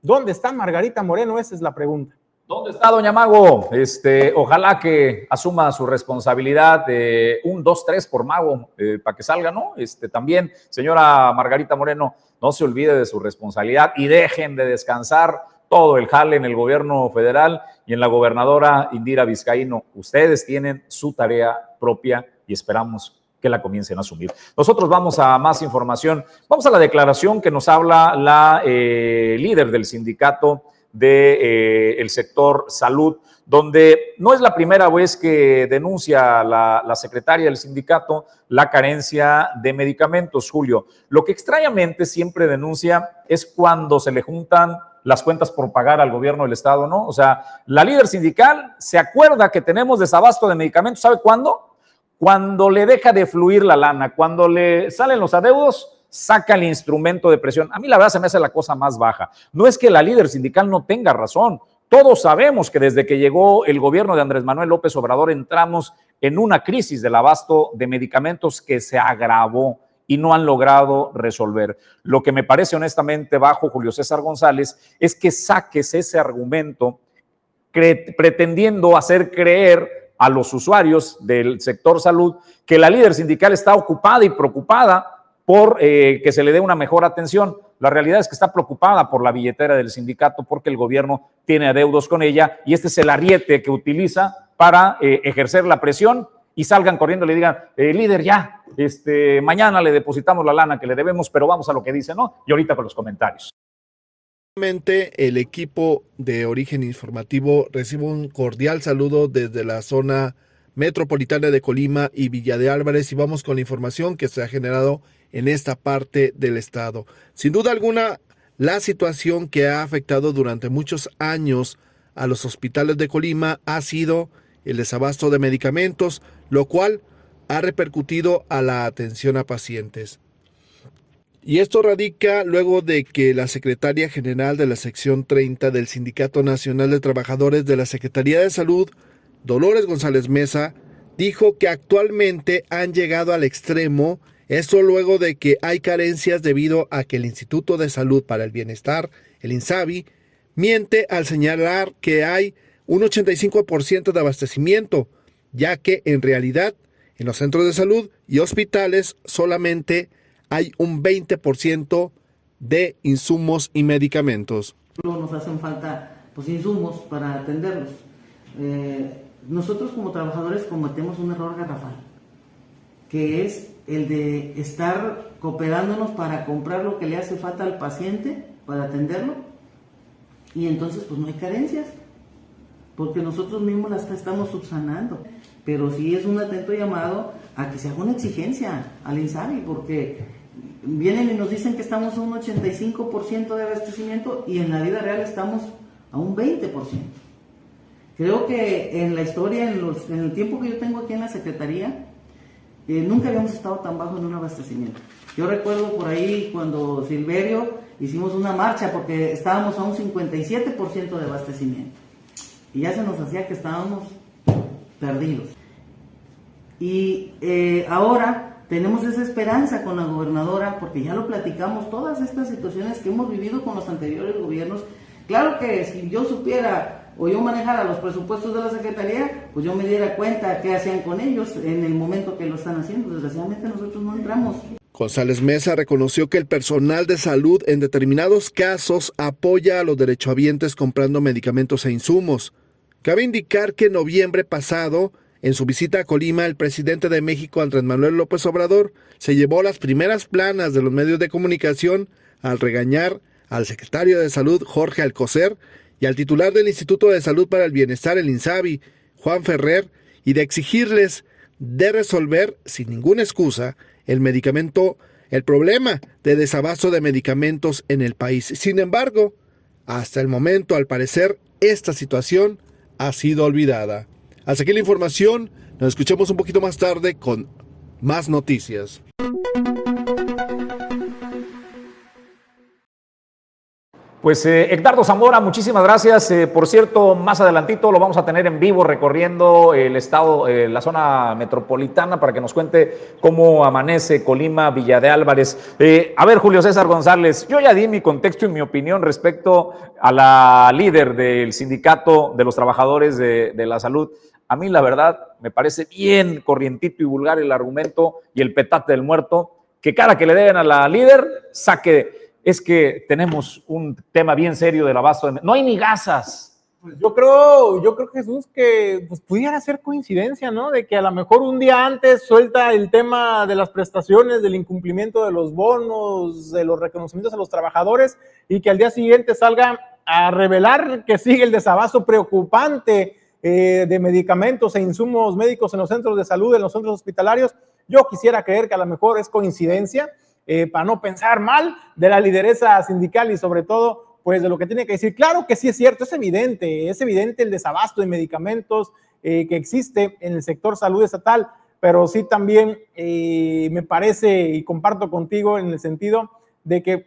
¿Dónde está Margarita Moreno? Esa es la pregunta. ¿Dónde está Doña Mago? Este, ojalá que asuma su responsabilidad de un, dos, tres por Mago eh, para que salga, ¿no? Este, también, señora Margarita Moreno, no se olvide de su responsabilidad y dejen de descansar todo el jale en el gobierno federal y en la gobernadora Indira Vizcaíno. Ustedes tienen su tarea propia y esperamos que la comiencen a asumir. Nosotros vamos a más información. Vamos a la declaración que nos habla la eh, líder del sindicato del de, eh, sector salud, donde no es la primera vez que denuncia la, la, secretaria del sindicato la carencia de medicamentos, Julio. Lo que extrañamente siempre denuncia es cuando se le juntan las cuentas por pagar al gobierno del Estado, ¿no? O sea, la líder sindical se acuerda que tenemos desabasto de medicamentos, ¿sabe cuándo? Cuando le deja de fluir la lana, cuando le salen los adeudos, saca el instrumento de presión. A mí la verdad se me hace la cosa más baja. No es que la líder sindical no tenga razón. Todos sabemos que desde que llegó el gobierno de Andrés Manuel López Obrador entramos en una crisis del abasto de medicamentos que se agravó y no han logrado resolver. Lo que me parece honestamente bajo Julio César González es que saques ese argumento pretendiendo hacer creer a los usuarios del sector salud que la líder sindical está ocupada y preocupada por eh, que se le dé una mejor atención. La realidad es que está preocupada por la billetera del sindicato porque el gobierno tiene adeudos con ella y este es el ariete que utiliza para eh, ejercer la presión y salgan corriendo y le digan, eh, líder, ya, este, mañana le depositamos la lana que le debemos, pero vamos a lo que dice, ¿no? Y ahorita con los comentarios. El equipo de origen informativo recibe un cordial saludo desde la zona metropolitana de Colima y Villa de Álvarez y vamos con la información que se ha generado en esta parte del estado. Sin duda alguna, la situación que ha afectado durante muchos años a los hospitales de Colima ha sido el desabasto de medicamentos, lo cual ha repercutido a la atención a pacientes. Y esto radica luego de que la secretaria general de la sección 30 del Sindicato Nacional de Trabajadores de la Secretaría de Salud, Dolores González Mesa, dijo que actualmente han llegado al extremo esto luego de que hay carencias debido a que el Instituto de Salud para el Bienestar, el INSABI, miente al señalar que hay un 85% de abastecimiento, ya que en realidad en los centros de salud y hospitales solamente hay un 20% de insumos y medicamentos. Nos hacen falta pues, insumos para atenderlos. Eh, nosotros como trabajadores cometemos un error garrafal, que es el de estar cooperándonos para comprar lo que le hace falta al paciente, para atenderlo, y entonces pues no hay carencias, porque nosotros mismos las estamos subsanando. Pero sí es un atento llamado a que se haga una exigencia al INSABI, porque vienen y nos dicen que estamos a un 85% de abastecimiento y en la vida real estamos a un 20%. Creo que en la historia, en, el tiempo que yo tengo aquí en la Secretaría, eh, nunca habíamos estado tan bajo en un abastecimiento. Yo recuerdo por ahí cuando Silverio hicimos una marcha porque estábamos a un 57% de abastecimiento. Y ya se nos hacía que estábamos perdidos. Y eh, ahora tenemos esa esperanza con la gobernadora porque ya lo platicamos, todas estas situaciones que hemos vivido con los anteriores gobiernos. Claro que si yo supiera o yo manejara los presupuestos de la Secretaría, pues yo me diera cuenta qué hacían con ellos en el momento que lo están haciendo. Desgraciadamente nosotros no entramos. González Mesa reconoció que el personal de salud en determinados casos apoya a los derechohabientes comprando medicamentos e insumos. Cabe indicar que en noviembre pasado, en su visita a Colima, el presidente de México, Andrés Manuel López Obrador, se llevó las primeras planas de los medios de comunicación al regañar al secretario de Salud, Jorge Alcocer, y al titular del Instituto de Salud para el Bienestar, el INSABI, Juan Ferrer, y de exigirles de resolver sin ninguna excusa el medicamento, el problema de desabasto de medicamentos en el país. Sin embargo, hasta el momento, al parecer, esta situación ha sido olvidada. Hasta aquí la información, nos escuchamos un poquito más tarde con más noticias. Pues eh, Zamora, muchísimas gracias. Eh, por cierto, más adelantito lo vamos a tener en vivo recorriendo el estado, eh, la zona metropolitana para que nos cuente cómo amanece Colima, Villa de Álvarez. Eh, a ver, Julio César González, yo ya di mi contexto y mi opinión respecto a la líder del sindicato de los trabajadores de, de la salud. A mí, la verdad, me parece bien corrientito y vulgar el argumento y el petate del muerto, que cara que le deben a la líder, saque es que tenemos un tema bien serio del abasto. De... No hay ni gasas. Pues yo creo, yo creo, Jesús, que pues, pudiera ser coincidencia, ¿no? De que a lo mejor un día antes suelta el tema de las prestaciones, del incumplimiento de los bonos, de los reconocimientos a los trabajadores y que al día siguiente salga a revelar que sigue el desabasto preocupante eh, de medicamentos e insumos médicos en los centros de salud, en los centros hospitalarios. Yo quisiera creer que a lo mejor es coincidencia eh, para no pensar mal de la lideresa sindical y sobre todo, pues de lo que tiene que decir. Claro que sí es cierto, es evidente, es evidente el desabasto de medicamentos eh, que existe en el sector salud estatal, pero sí también eh, me parece y comparto contigo en el sentido de que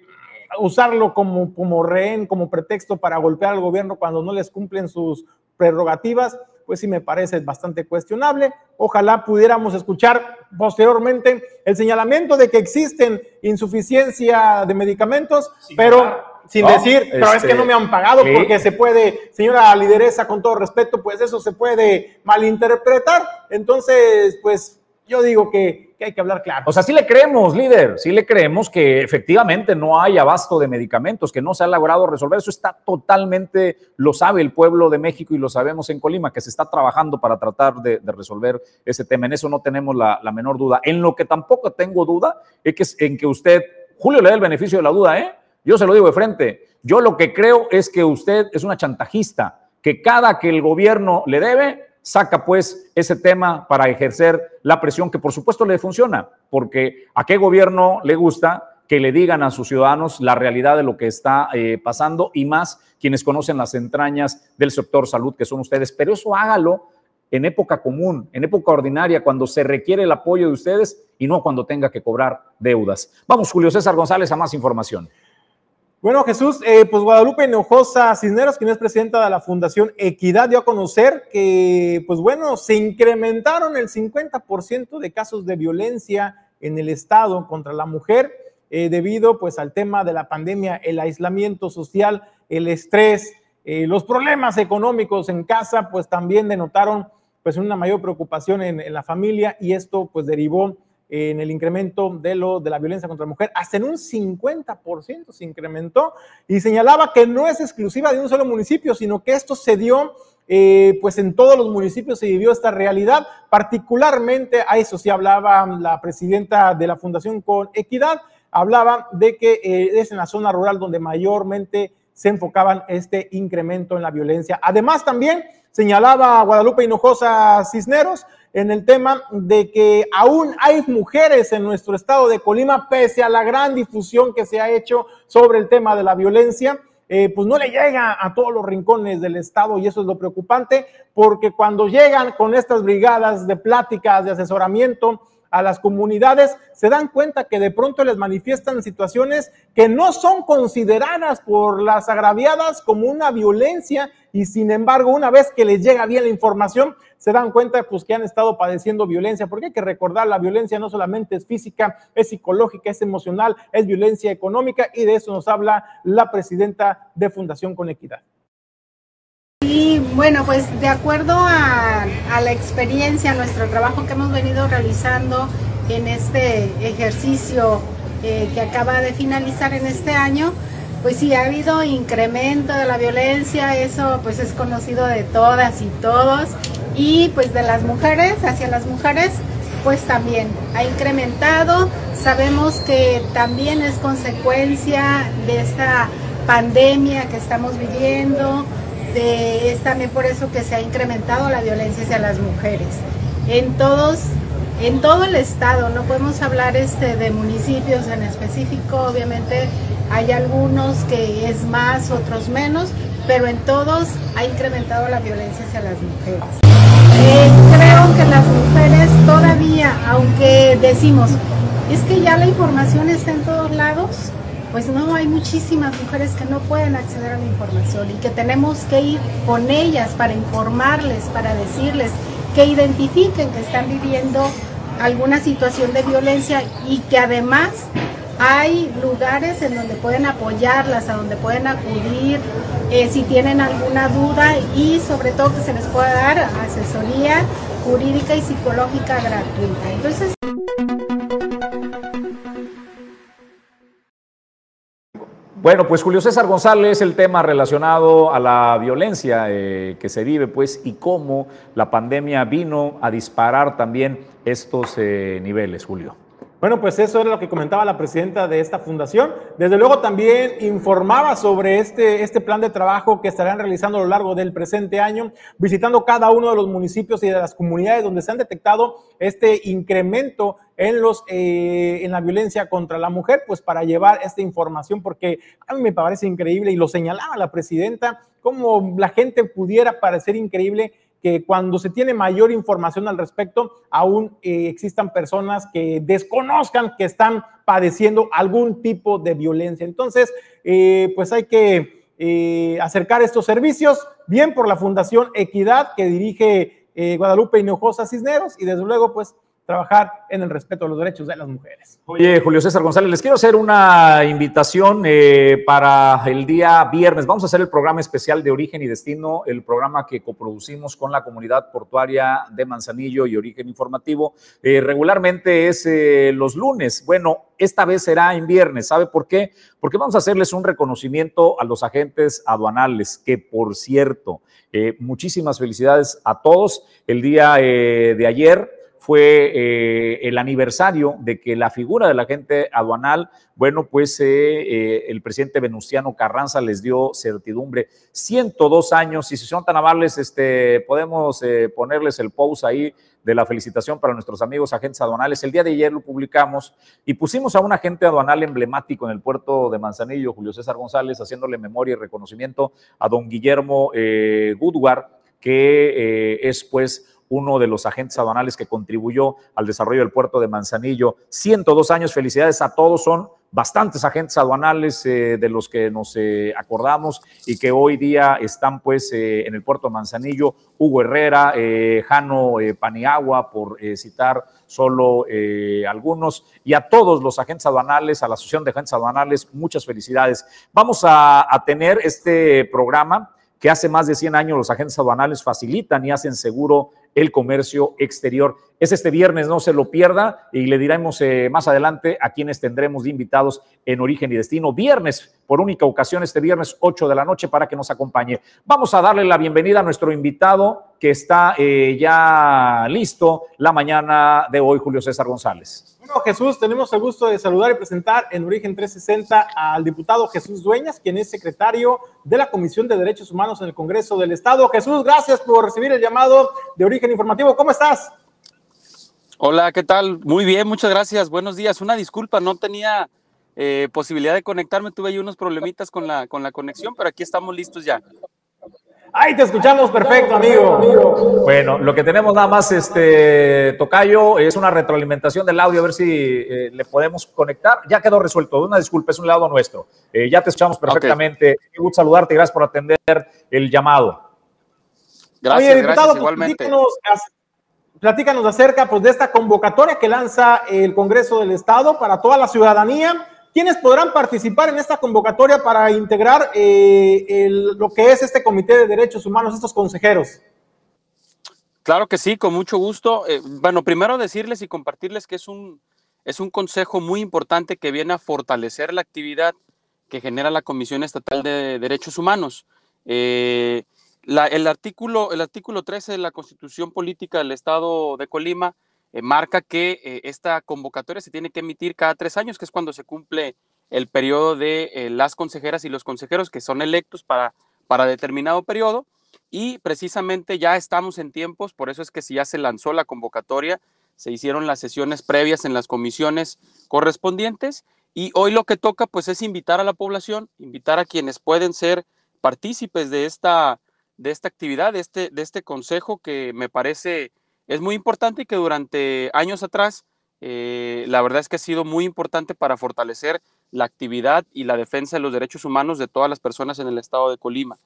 usarlo como, como rehén, como pretexto para golpear al gobierno cuando no les cumplen sus prerrogativas, pues sí me parece bastante cuestionable. Ojalá pudiéramos escuchar posteriormente el señalamiento de que existen insuficiencia de medicamentos, pero sin decir, pero es que no me han pagado porque se puede, señora lideresa, con todo respeto, pues eso se puede malinterpretar. Entonces, pues yo digo que, hay que hablar claro. O sea, sí le creemos, líder, sí le creemos que efectivamente no hay abasto de medicamentos, que no se ha logrado resolver. Eso está totalmente, lo sabe el pueblo de México y lo sabemos en Colima, que se está trabajando para tratar de, resolver ese tema. En eso no tenemos la, menor duda. En lo que tampoco tengo duda es que, en que usted, Julio le da el beneficio de la duda, ¿eh? Yo se lo digo de frente. Yo lo que creo es que usted es una chantajista, que cada que el gobierno le debe, saca pues ese tema para ejercer la presión que por supuesto le funciona, porque a qué gobierno le gusta que le digan a sus ciudadanos la realidad de lo que está eh, pasando y más quienes conocen las entrañas del sector salud que son ustedes, pero eso hágalo en época común, en época ordinaria, cuando se requiere el apoyo de ustedes y no cuando tenga que cobrar deudas. Vamos, Julio César González, a más información. Bueno, Jesús, eh, pues Guadalupe Enojosa Cisneros, quien es presidenta de la Fundación Equidad, dio a conocer que, pues bueno, se incrementaron el 50% de casos de violencia en el Estado contra la mujer eh, debido pues al tema de la pandemia, el aislamiento social, el estrés, eh, los problemas económicos en casa, pues también denotaron pues una mayor preocupación en, en la familia y esto pues derivó en el incremento de, lo, de la violencia contra la mujer, hasta en un 50% se incrementó y señalaba que no es exclusiva de un solo municipio, sino que esto se dio, eh, pues en todos los municipios se vivió esta realidad, particularmente a eso sí hablaba la presidenta de la Fundación con Equidad, hablaba de que eh, es en la zona rural donde mayormente se enfocaban este incremento en la violencia. Además también señalaba Guadalupe Hinojosa Cisneros en el tema de que aún hay mujeres en nuestro estado de Colima, pese a la gran difusión que se ha hecho sobre el tema de la violencia. Eh, pues no le llega a todos los rincones del estado y eso es lo preocupante, porque cuando llegan con estas brigadas de pláticas, de asesoramiento, a las comunidades, se dan cuenta que de pronto les manifiestan situaciones que no son consideradas por las agraviadas como una violencia y sin embargo, una vez que les llega bien la información, se dan cuenta pues que han estado padeciendo violencia, porque hay que recordar, la violencia no solamente es física, es psicológica, es emocional, es violencia económica y de eso nos habla la presidenta de Fundación con Equidad. Bueno, pues de acuerdo a, la experiencia, nuestro trabajo que hemos venido realizando en este ejercicio eh, que acaba de finalizar en este año, pues sí, ha habido incremento de la violencia, eso pues es conocido de todas y todos, y pues de las mujeres, hacia las mujeres, pues también ha incrementado. Sabemos que también es consecuencia de esta pandemia que estamos viviendo, es también por eso que se ha incrementado la violencia hacia las mujeres. En todos, en todo el estado, no podemos hablar este, de municipios en específico, obviamente hay algunos que es más, otros menos, pero en todos ha incrementado la violencia hacia las mujeres. Eh, creo que las mujeres todavía, aunque decimos, es que ya la información está en todos lados, pues no, hay muchísimas mujeres que no pueden acceder a la información y que tenemos que ir con ellas para informarles, para decirles que identifiquen que están viviendo alguna situación de violencia y que además hay lugares en donde pueden apoyarlas, a donde pueden acudir eh, si tienen alguna duda y sobre todo que se les pueda dar asesoría jurídica y psicológica gratuita. Entonces, Bueno, pues Julio César González, el tema relacionado a la violencia eh, que se vive, pues, y cómo la pandemia vino a disparar también estos eh, niveles, Julio. Bueno, pues eso era lo que comentaba la presidenta de esta fundación. Desde luego también informaba sobre este, este plan de trabajo que estarán realizando a lo largo del presente año, visitando cada uno de los municipios y de las comunidades donde se han detectado este incremento en, los, eh, en la violencia contra la mujer, pues para llevar esta información, porque a mí me parece increíble y lo señalaba la presidenta, cómo la gente pudiera parecer increíble que cuando se tiene mayor información al respecto, aún eh, existan personas que desconozcan que están padeciendo algún tipo de violencia. Entonces, eh, pues hay que eh, acercar estos servicios, bien por la Fundación Equidad que dirige eh, Guadalupe Hinojosa Cisneros y desde luego pues trabajar en el respeto a los derechos de las mujeres. Oye, Julio César González, les quiero hacer una invitación eh, para el día viernes. Vamos a hacer el programa especial de Origen y Destino, el programa que coproducimos con la comunidad portuaria de Manzanillo y Origen Informativo. Eh, regularmente es eh, los lunes. Bueno, esta vez será en viernes. ¿Sabe por qué? Porque vamos a hacerles un reconocimiento a los agentes aduanales, que por cierto, muchísimas felicidades a todos. El día de ayer fue eh, el aniversario de que la figura de la agente aduanal, bueno, pues eh, eh, el presidente Venustiano Carranza les dio certidumbre. 102 años, y si son tan amables, este, podemos ponerles el post ahí de la felicitación para nuestros amigos agentes aduanales. El día de ayer lo publicamos y pusimos a un agente aduanal emblemático en el puerto de Manzanillo, Julio César González, haciéndole memoria y reconocimiento a don Guillermo Goodward, que es pues uno de los agentes aduanales que contribuyó al desarrollo del puerto de Manzanillo. 102 años, felicidades a todos, son bastantes agentes aduanales eh, de los que nos eh, acordamos y que hoy día están pues eh, en el puerto de Manzanillo, Hugo Herrera, Jano Paniagua, por citar solo algunos, y a todos los agentes aduanales, a la Asociación de Agentes Aduanales, muchas felicidades. Vamos a, a tener este programa que hace más de 100 años los agentes aduanales facilitan y hacen seguro el comercio exterior. Es este viernes, no se lo pierda y le diremos eh, más adelante a quienes tendremos invitados en Origen y Destino. Viernes, por única ocasión, este viernes 8 de la noche para que nos acompañe. Vamos a darle la bienvenida a nuestro invitado que está eh, ya listo la mañana de hoy, Julio César González. Jesús, tenemos el gusto de saludar y presentar en Origen 360 al diputado Jesús Dueñas, quien es secretario de la Comisión de Derechos Humanos en el Congreso del Estado. Jesús, gracias por recibir el llamado de Origen Informativo. ¿Cómo estás? Hola, ¿qué tal? Muy bien, muchas gracias. Buenos días. Una disculpa, no tenía eh, posibilidad de conectarme. Tuve ahí unos problemitas con la, con la conexión, pero aquí estamos listos ya. Ahí te escuchamos perfecto, amigo. Bueno, lo que tenemos nada más, este Tocayo, es una retroalimentación del audio, a ver si eh, le podemos conectar. Ya quedó resuelto. Una disculpa, es un lado nuestro. Eh, ya te escuchamos perfectamente. Okay. gusto saludarte y gracias por atender el llamado. Gracias, Oye, diputado, gracias, igualmente. Platícanos, platícanos acerca pues, de esta convocatoria que lanza el Congreso del Estado para toda la ciudadanía ¿Quiénes podrán participar en esta convocatoria para integrar eh, lo que es este Comité de Derechos Humanos, estos consejeros? Claro que sí, con mucho gusto. Eh, bueno, primero decirles y compartirles que es un, es un consejo muy importante que viene a fortalecer la actividad que genera la Comisión Estatal de Derechos Humanos. Eh, el, artículo, el artículo 13 de la Constitución Política del Estado de Colima eh, marca que eh, esta convocatoria se tiene que emitir cada tres años, que es cuando se cumple el periodo de eh, las consejeras y los consejeros que son electos para, para determinado periodo. Y precisamente ya estamos en tiempos, por eso es que si ya se lanzó la convocatoria, se hicieron las sesiones previas en las comisiones correspondientes y hoy lo que toca pues es invitar a la población, invitar a quienes pueden ser partícipes de esta, de esta actividad, de este, de este consejo que me parece es muy importante y que durante años atrás, eh, la verdad es que ha sido muy importante para fortalecer la actividad y la defensa de los derechos humanos de todas las personas en el estado de Colima.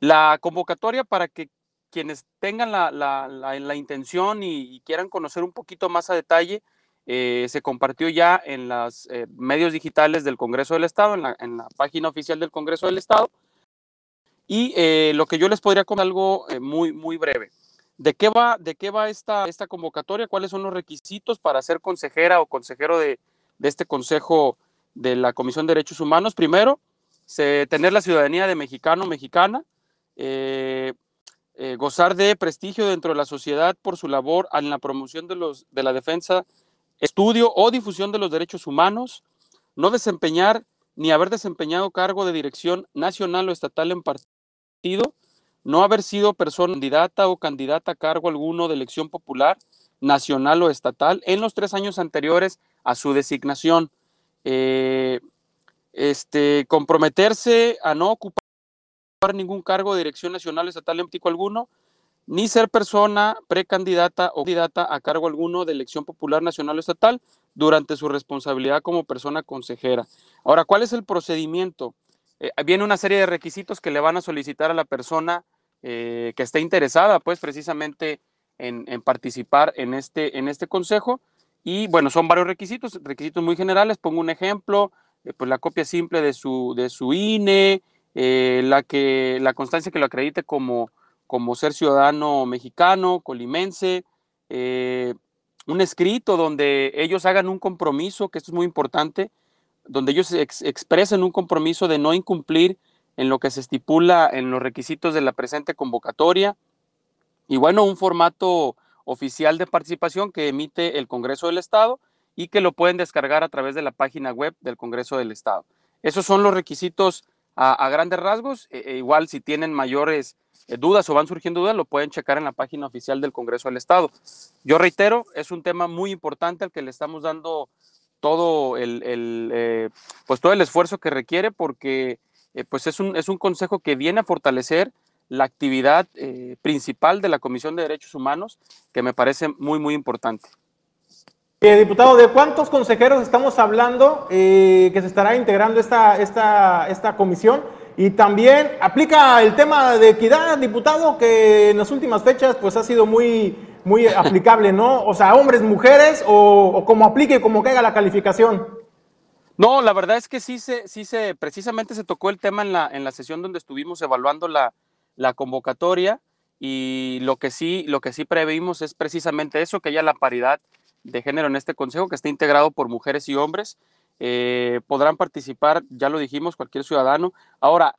La convocatoria para que quienes tengan la, intención y, quieran conocer un poquito más a detalle, eh, se compartió ya en los eh, medios digitales del Congreso del Estado, en la, página oficial del Congreso del Estado. Y lo que yo les podría contar algo muy, muy breve. ¿De qué va, de qué va esta, esta convocatoria? ¿Cuáles son los requisitos para ser consejera o consejero de, este Consejo de la Comisión de Derechos Humanos? Primero, tener la ciudadanía de mexicano o mexicana, eh, eh, gozar de prestigio dentro de la sociedad por su labor en la promoción de, los, de la defensa, estudio o difusión de los derechos humanos, no desempeñar ni haber desempeñado cargo de dirección nacional o estatal en partido, no haber sido persona candidata o candidata a cargo alguno de elección popular, nacional o estatal en los tres años anteriores a su designación. Eh, este, comprometerse a no ocupar ningún cargo de dirección nacional, estatal, en alguno, ni ser persona precandidata o candidata a cargo alguno de elección popular nacional o estatal durante su responsabilidad como persona consejera. Ahora, ¿cuál es el procedimiento? Eh, viene una serie de requisitos que le van a solicitar a la persona que esté interesada, pues precisamente en, participar en este, en este consejo. Y bueno, son varios requisitos, requisitos muy generales. Pongo un ejemplo, pues la copia simple de su, de su INE, la, que, la constancia que lo acredite como, como ser ciudadano mexicano, colimense, un escrito donde ellos hagan un compromiso, que esto es muy importante, donde ellos expresen un compromiso de no incumplir en lo que se estipula en los requisitos de la presente convocatoria. Y bueno, un formato oficial de participación que emite el Congreso del Estado y que lo pueden descargar a través de la página web del Congreso del Estado. Esos son los requisitos a, grandes rasgos. E, e igual si tienen mayores eh, dudas o van surgiendo dudas, lo pueden checar en la página oficial del Congreso del Estado. Yo reitero, es un tema muy importante al que le estamos dando todo el, eh, pues todo el esfuerzo que requiere porque eh, pues es un, es un consejo que viene a fortalecer la actividad principal de la Comisión de Derechos Humanos, que me parece muy, muy importante. diputado, ¿de cuántos consejeros estamos hablando que se estará integrando esta, esta, esta comisión? Y también aplica el tema de equidad, diputado, que en las últimas fechas pues ha sido muy, muy aplicable, ¿no? O sea, hombres, mujeres, o, como aplique, como caiga la calificación. No, la verdad es que sí se, sí se, precisamente se tocó el tema en la, en la sesión donde estuvimos evaluando la, la convocatoria y lo que sí, lo que sí previmos es precisamente eso, que haya la paridad de género en este consejo, que esté integrado por mujeres y hombres eh, podrán participar, ya lo dijimos, cualquier ciudadano. Ahora,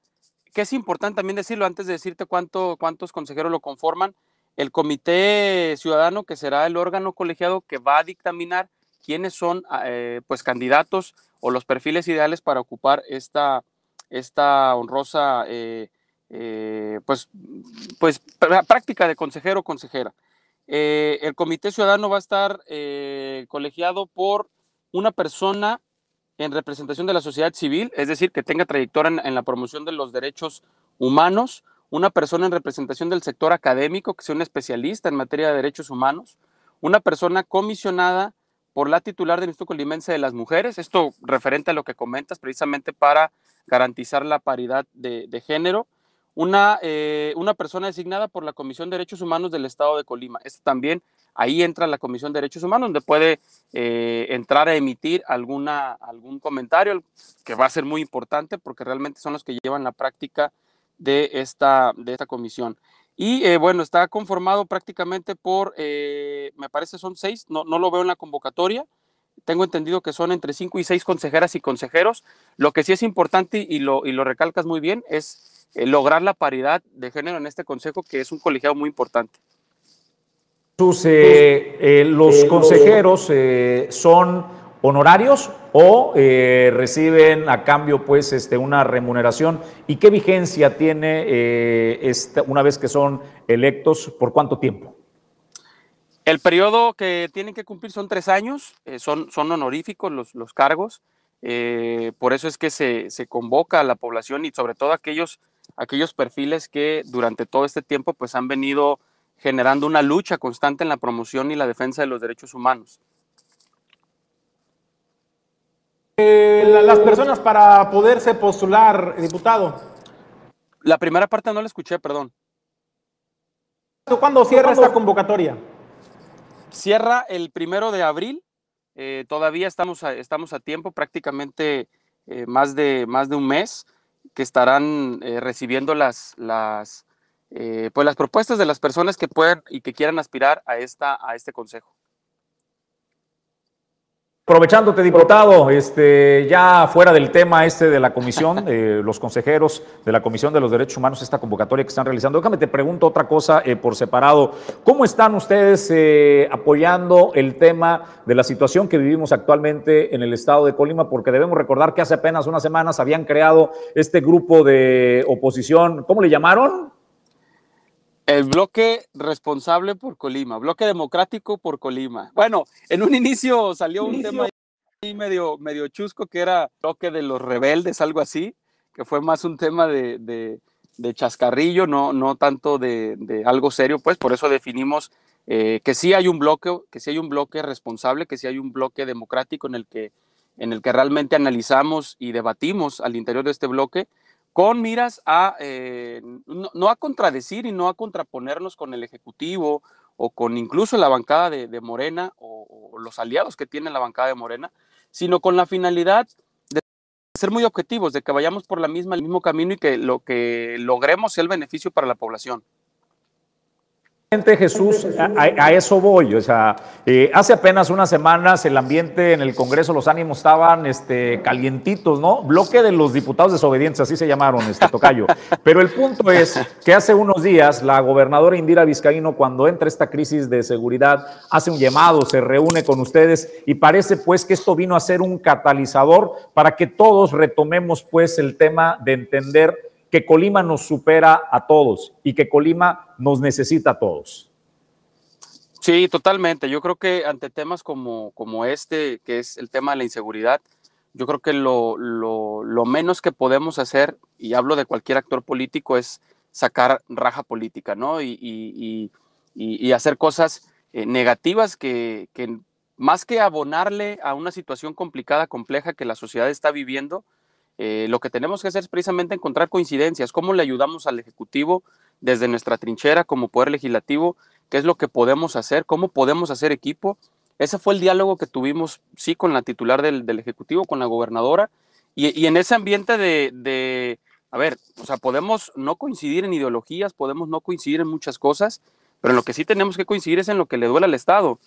que es importante también decirlo antes de decirte cuánto, cuántos consejeros lo conforman, el comité ciudadano, que será el órgano colegiado que va a dictaminar quiénes son eh, pues candidatos o los perfiles ideales para ocupar esta, esta honrosa eh, pues, pues práctica de consejero o consejera. el comité ciudadano va a estar colegiado por una persona en representación de la sociedad civil, es decir, que tenga trayectoria en, la promoción de los derechos humanos, una persona en representación del sector académico, que sea un especialista en materia de derechos humanos, una persona comisionada por la titular del Instituto Colimense de las Mujeres, esto referente a lo que comentas, precisamente para garantizar la paridad de, género, una, eh, una persona designada por la Comisión de Derechos Humanos del Estado de Colima. Esto también ahí entra la Comisión de Derechos Humanos, donde puede eh, entrar a emitir alguna, algún comentario que va a ser muy importante porque realmente son los que llevan la práctica de esta, de esta comisión. Y eh, bueno, está conformado prácticamente por, eh, me parece son seis, no, no lo veo en la convocatoria, tengo entendido que son entre cinco y seis consejeras y consejeros. Lo que sí es importante y lo, y lo recalcas muy bien es lograr la paridad de género en este consejo, que es un colegiado muy importante. Eh, eh, ¿Los consejeros eh, son honorarios o reciben a cambio pues este, una remuneración? ¿Y qué vigencia tiene esta, una vez que son electos? ¿Por cuánto tiempo? El periodo que tienen que cumplir son tres años, son, son honoríficos los, los cargos, por eso es que se, se, convoca a la población y sobre todo aquellos, aquellos perfiles que durante todo este tiempo pues han venido generando una lucha constante en la promoción y la defensa de los derechos humanos. Eh, las personas para poderse postular, diputado. La primera parte no la escuché, perdón. ¿Cuándo cierra esta convocatoria? Cierra el primero de abril. Eh, todavía estamos a, estamos a tiempo, prácticamente eh, más, de, más de un mes, que estarán recibiendo las, las, eh, pues las propuestas de las personas que puedan y que quieran aspirar a, esta, a este consejo. Aprovechándote, diputado, este, ya fuera del tema este de la comisión, de los consejeros de la Comisión de los Derechos Humanos, esta convocatoria que están realizando, déjame te pregunto otra cosa eh, por separado. ¿Cómo están ustedes eh, apoyando el tema de la situación que vivimos actualmente en el estado de Colima? Porque debemos recordar que hace apenas unas semanas habían creado este grupo de oposición, ¿cómo le llamaron? El bloque responsable por Colima, bloque democrático por Colima. Bueno, en un inicio salió un tema ahí medio, medio chusco que era bloque de los rebeldes, algo así, que fue más un tema de, de, chascarrillo, no, no tanto de, de, algo serio, pues por eso definimos eh, que sí hay un bloque, que sí hay un bloque responsable, que sí hay un bloque democrático en el que, en el que realmente analizamos y debatimos al interior de este bloque con miras a, eh, no, a contradecir y no a contraponernos con el Ejecutivo o con incluso la bancada de, Morena o, los aliados que tiene la bancada de Morena, sino con la finalidad de ser muy objetivos, de que vayamos por el mismo camino y que lo que logremos sea el beneficio para la población. Jesús, a, eso voy. O sea, eh, hace apenas unas semanas el ambiente en el Congreso, los ánimos estaban este, calientitos, ¿no? Bloque de los diputados desobedientes, así se llamaron, este Tocayo. Pero el punto es que hace unos días la gobernadora Indira Vizcaíno, cuando entra esta crisis de seguridad, hace un llamado, se reúne con ustedes y parece pues que esto vino a ser un catalizador para que todos retomemos pues el tema de entender que Colima nos supera a todos y que Colima nos necesita a todos. Sí, totalmente. Yo creo que ante temas como, como este, que es el tema de la inseguridad, yo creo que lo, lo, menos que podemos hacer, y hablo de cualquier actor político, es sacar raja política, ¿no? Y, y, y, hacer cosas eh, negativas que, que más que abonarle a una situación complicada, compleja que la sociedad está viviendo, eh, lo que tenemos que hacer es precisamente encontrar coincidencias, cómo le ayudamos al Ejecutivo desde nuestra trinchera como Poder Legislativo, qué es lo que podemos hacer, cómo podemos hacer equipo. Ese fue el diálogo que tuvimos, sí, con la titular del, Ejecutivo, con la gobernadora, y, en ese ambiente de, de, a ver, o sea, podemos no coincidir en ideologías, podemos no coincidir en muchas cosas, pero en lo que sí tenemos que coincidir es en lo que le duele al Estado.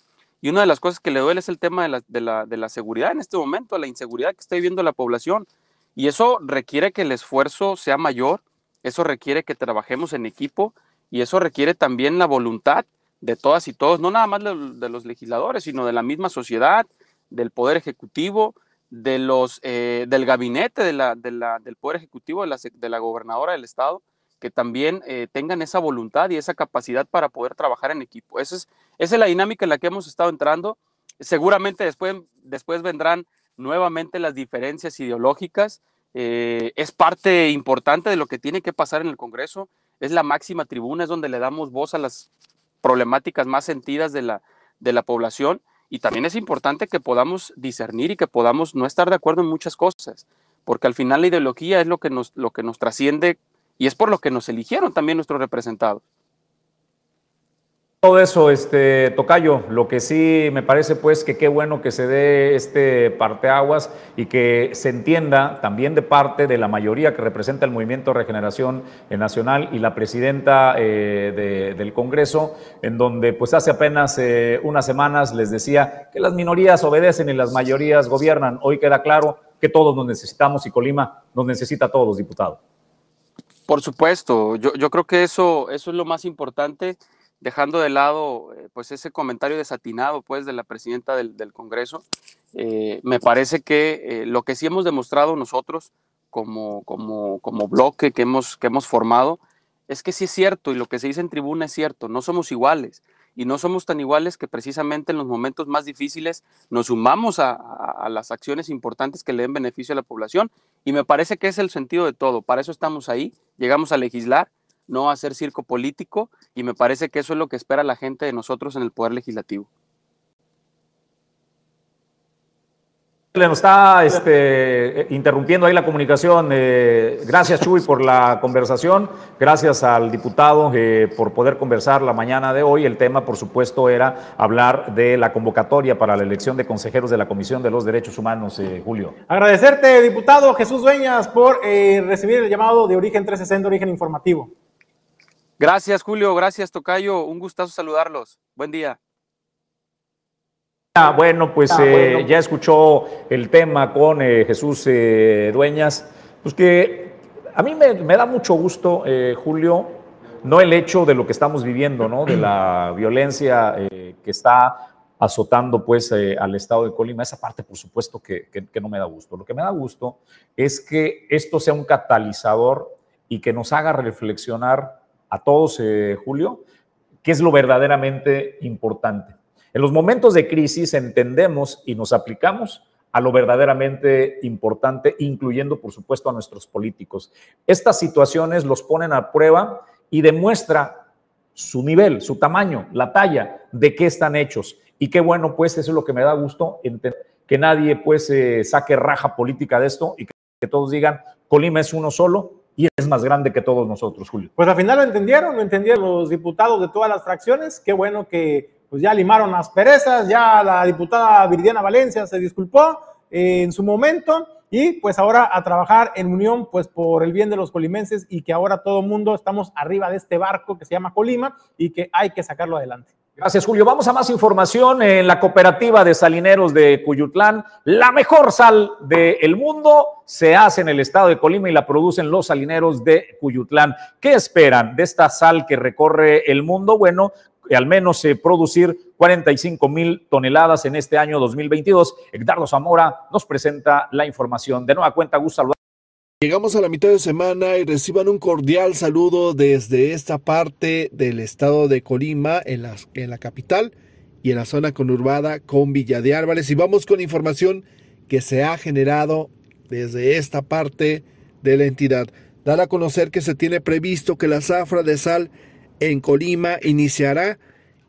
Y una de las cosas que le duele es el tema de la, de la, de la seguridad en este momento, la inseguridad que está viviendo la población. Y eso requiere que el esfuerzo sea mayor, eso requiere que trabajemos en equipo y eso requiere también la voluntad de todas y todos, no nada más de, los legisladores, sino de la misma sociedad, del Poder Ejecutivo, de los, eh, del gabinete del Poder Ejecutivo, de la, de la gobernadora del Estado, que también eh, tengan esa voluntad y esa capacidad para poder trabajar en equipo. Esa es, esa es la dinámica en la que hemos estado entrando. Seguramente después, después vendrán nuevamente las diferencias ideológicas. Eh, es parte importante de lo que tiene que pasar en el Congreso. Es la máxima tribuna, es donde le damos voz a las problemáticas más sentidas de la, de la población. Y también es importante que podamos discernir y que podamos no estar de acuerdo en muchas cosas, porque al final la ideología es lo que nos, lo que nos trasciende y es por lo que nos eligieron también nuestros representados. Todo eso, este, Tocayo, lo que sí me parece pues que qué bueno que se dé este parteaguas y que se entienda también de parte de la mayoría que representa el Movimiento Regeneración Nacional y la presidenta eh, del Congreso, en donde pues hace apenas eh, unas semanas les decía que las minorías obedecen y las mayorías gobiernan. Hoy queda claro que todos nos necesitamos y Colima nos necesita a todos, diputado. Por supuesto, yo, yo creo que eso, eso es lo más importante dejando de lado eh, pues ese comentario desatinado pues de la presidenta del, Congreso, eh, me parece que eh, lo que sí hemos demostrado nosotros como, como, como bloque que hemos, que hemos formado es que sí es cierto y lo que se dice en tribuna es cierto, no somos iguales y no somos tan iguales que precisamente en los momentos más difíciles nos sumamos a, a, las acciones importantes que le den beneficio a la población y me parece que es el sentido de todo, para eso estamos ahí, llegamos a legislar no hacer circo político y me parece que eso es lo que espera la gente de nosotros en el Poder Legislativo. Le nos está este, interrumpiendo ahí la comunicación. Eh, gracias, Chuy, por la conversación. Gracias al diputado eh, por poder conversar la mañana de hoy. El tema, por supuesto, era hablar de la convocatoria para la elección de consejeros de la Comisión de los Derechos Humanos, eh, Julio. Agradecerte, diputado Jesús Dueñas, por recibir el llamado de Origen 360, Origen Informativo. Gracias, Julio. Gracias, Tocayo. Un gustazo saludarlos. Buen día. Ah, bueno, pues, ah, eh, ya escuchó el tema con eh, Jesús eh, Dueñas. Pues que a mí me, da mucho gusto, Julio, no el hecho de lo que estamos viviendo, ¿no? De la violencia que está azotando pues al estado de Colima. Esa parte, por supuesto, que, que, no me da gusto. Lo que me da gusto es que esto sea un catalizador y que nos haga reflexionar a todos, eh, Julio, qué es lo verdaderamente importante. En los momentos de crisis entendemos y nos aplicamos a lo verdaderamente importante, incluyendo, por supuesto, a nuestros políticos. Estas situaciones los ponen a prueba y demuestra su nivel, su tamaño, la talla, de qué están hechos. Y qué bueno, pues eso es lo que me da gusto, que nadie pues eh, saque raja política de esto y que todos digan, Colima es uno solo y es más grande que todos nosotros, Julio. Pues al final lo entendieron, lo entendieron los diputados de todas las fracciones. Qué bueno que pues ya limaron las perezas, ya la diputada Viridiana Valencia se disculpó eh, en su momento y pues ahora a trabajar en unión pues por el bien de los colimenses y que ahora todo mundo estamos arriba de este barco que se llama Colima y que hay que sacarlo adelante. Gracias, Julio. Vamos a más información en la cooperativa de salineros de Cuyutlán. La mejor sal del mundo se hace en el estado de Colima y la producen los salineros de Cuyutlán. ¿Qué esperan de esta sal que recorre el mundo? Bueno, al menos eh, producir 45 mil toneladas en este año 2022. Edgardo Zamora nos presenta la información. De nueva cuenta, gusto saludar. Llegamos a la mitad de semana y reciban un cordial saludo desde esta parte del estado de Colima, en la, capital y en la zona conurbada con Villa de Álvarez. Y vamos con información que se ha generado desde esta parte de la entidad. Dar a conocer que se tiene previsto que la zafra de sal en Colima iniciará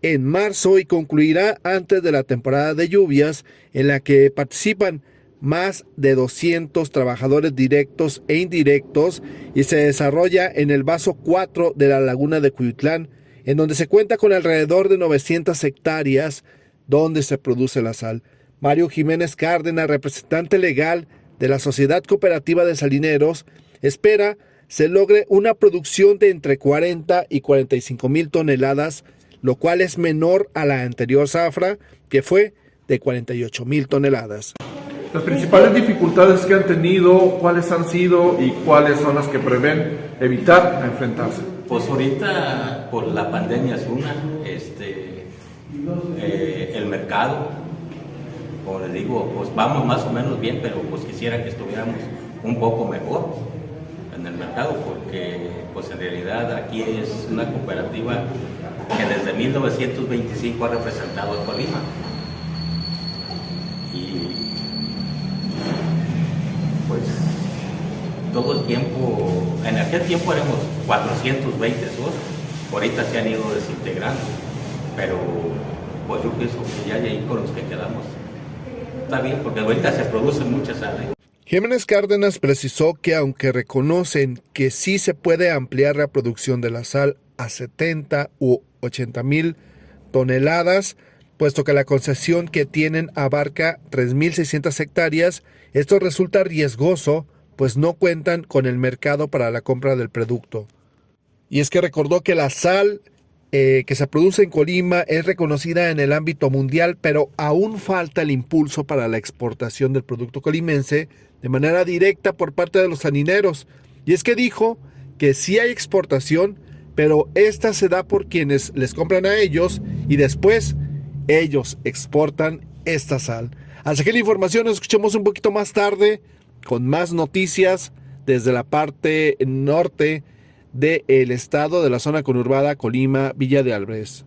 en marzo y concluirá antes de la temporada de lluvias en la que participan más de 200 trabajadores directos e indirectos y se desarrolla en el vaso 4 de la laguna de Cuyutlán, en donde se cuenta con alrededor de 900 hectáreas donde se produce la sal. Mario Jiménez Cárdenas, representante legal de la Sociedad Cooperativa de Salineros, espera se logre una producción de entre 40 y 45 mil toneladas, lo cual es menor a la anterior zafra, que fue de 48 mil toneladas. Las principales dificultades que han tenido, cuáles han sido y cuáles son las que prevén evitar enfrentarse. Pues ahorita por la pandemia es una, este, eh, el mercado, como les digo, pues vamos más o menos bien, pero pues quisiera que estuviéramos un poco mejor en el mercado, porque pues en realidad aquí es una cooperativa que desde 1925 ha representado a Colima. pues todo el tiempo, en aquel tiempo éramos 420 socios, ahorita se han ido desintegrando, pero pues yo pienso que ya ahí con los que quedamos está bien, porque ahorita se producen muchas aves. Jiménez Cárdenas precisó que aunque reconocen que sí se puede ampliar la producción de la sal a 70 u 80 mil toneladas, puesto que la concesión que tienen abarca 3.600 hectáreas, esto resulta riesgoso, pues no cuentan con el mercado para la compra del producto. Y es que recordó que la sal eh, que se produce en Colima es reconocida en el ámbito mundial, pero aún falta el impulso para la exportación del producto colimense de manera directa por parte de los sanineros. Y es que dijo que sí hay exportación, pero esta se da por quienes les compran a ellos y después ellos exportan esta sal. Así que la información nos escuchamos un poquito más tarde con más noticias desde la parte norte del estado de la zona conurbada Colima, Villa de Álvarez.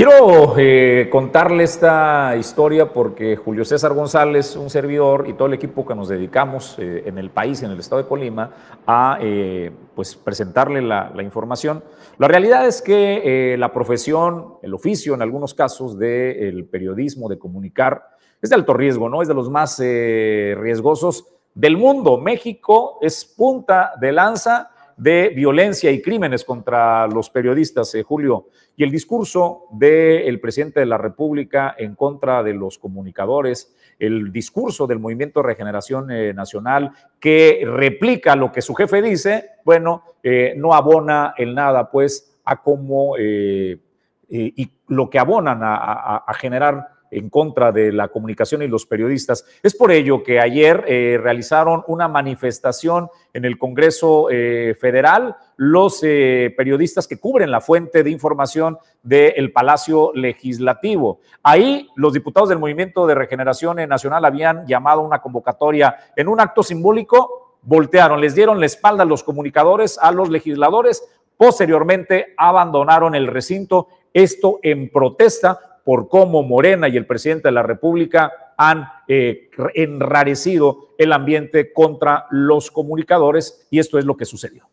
Quiero eh, contarle esta historia porque Julio César González, un servidor y todo el equipo que nos dedicamos eh, en el país, en el estado de Colima, a eh, pues presentarle la, información. La realidad es que la profesión, el oficio en algunos casos del periodismo, de comunicar, es de alto riesgo, ¿no? Es de los más riesgosos del mundo. México es punta de lanza de violencia y crímenes contra los periodistas, eh, Julio. Y el discurso del presidente de la República en contra de los comunicadores, el discurso del Movimiento Regeneración eh, Nacional que replica lo que su jefe dice, bueno, eh, no abona en nada, pues, a cómo y lo que abonan a generar en contra de la comunicación y los periodistas. Es por ello que ayer eh, realizaron una manifestación en el Congreso eh, Federal los eh, periodistas que cubren la fuente de información del Palacio Legislativo. Ahí los diputados del Movimiento de Regeneración Nacional habían llamado una convocatoria en un acto simbólico, voltearon, les dieron la espalda a los comunicadores, a los legisladores, posteriormente abandonaron el recinto, esto en protesta por cómo Morena y el presidente de la República han eh, enrarecido el ambiente contra los comunicadores y esto es lo que sucedió.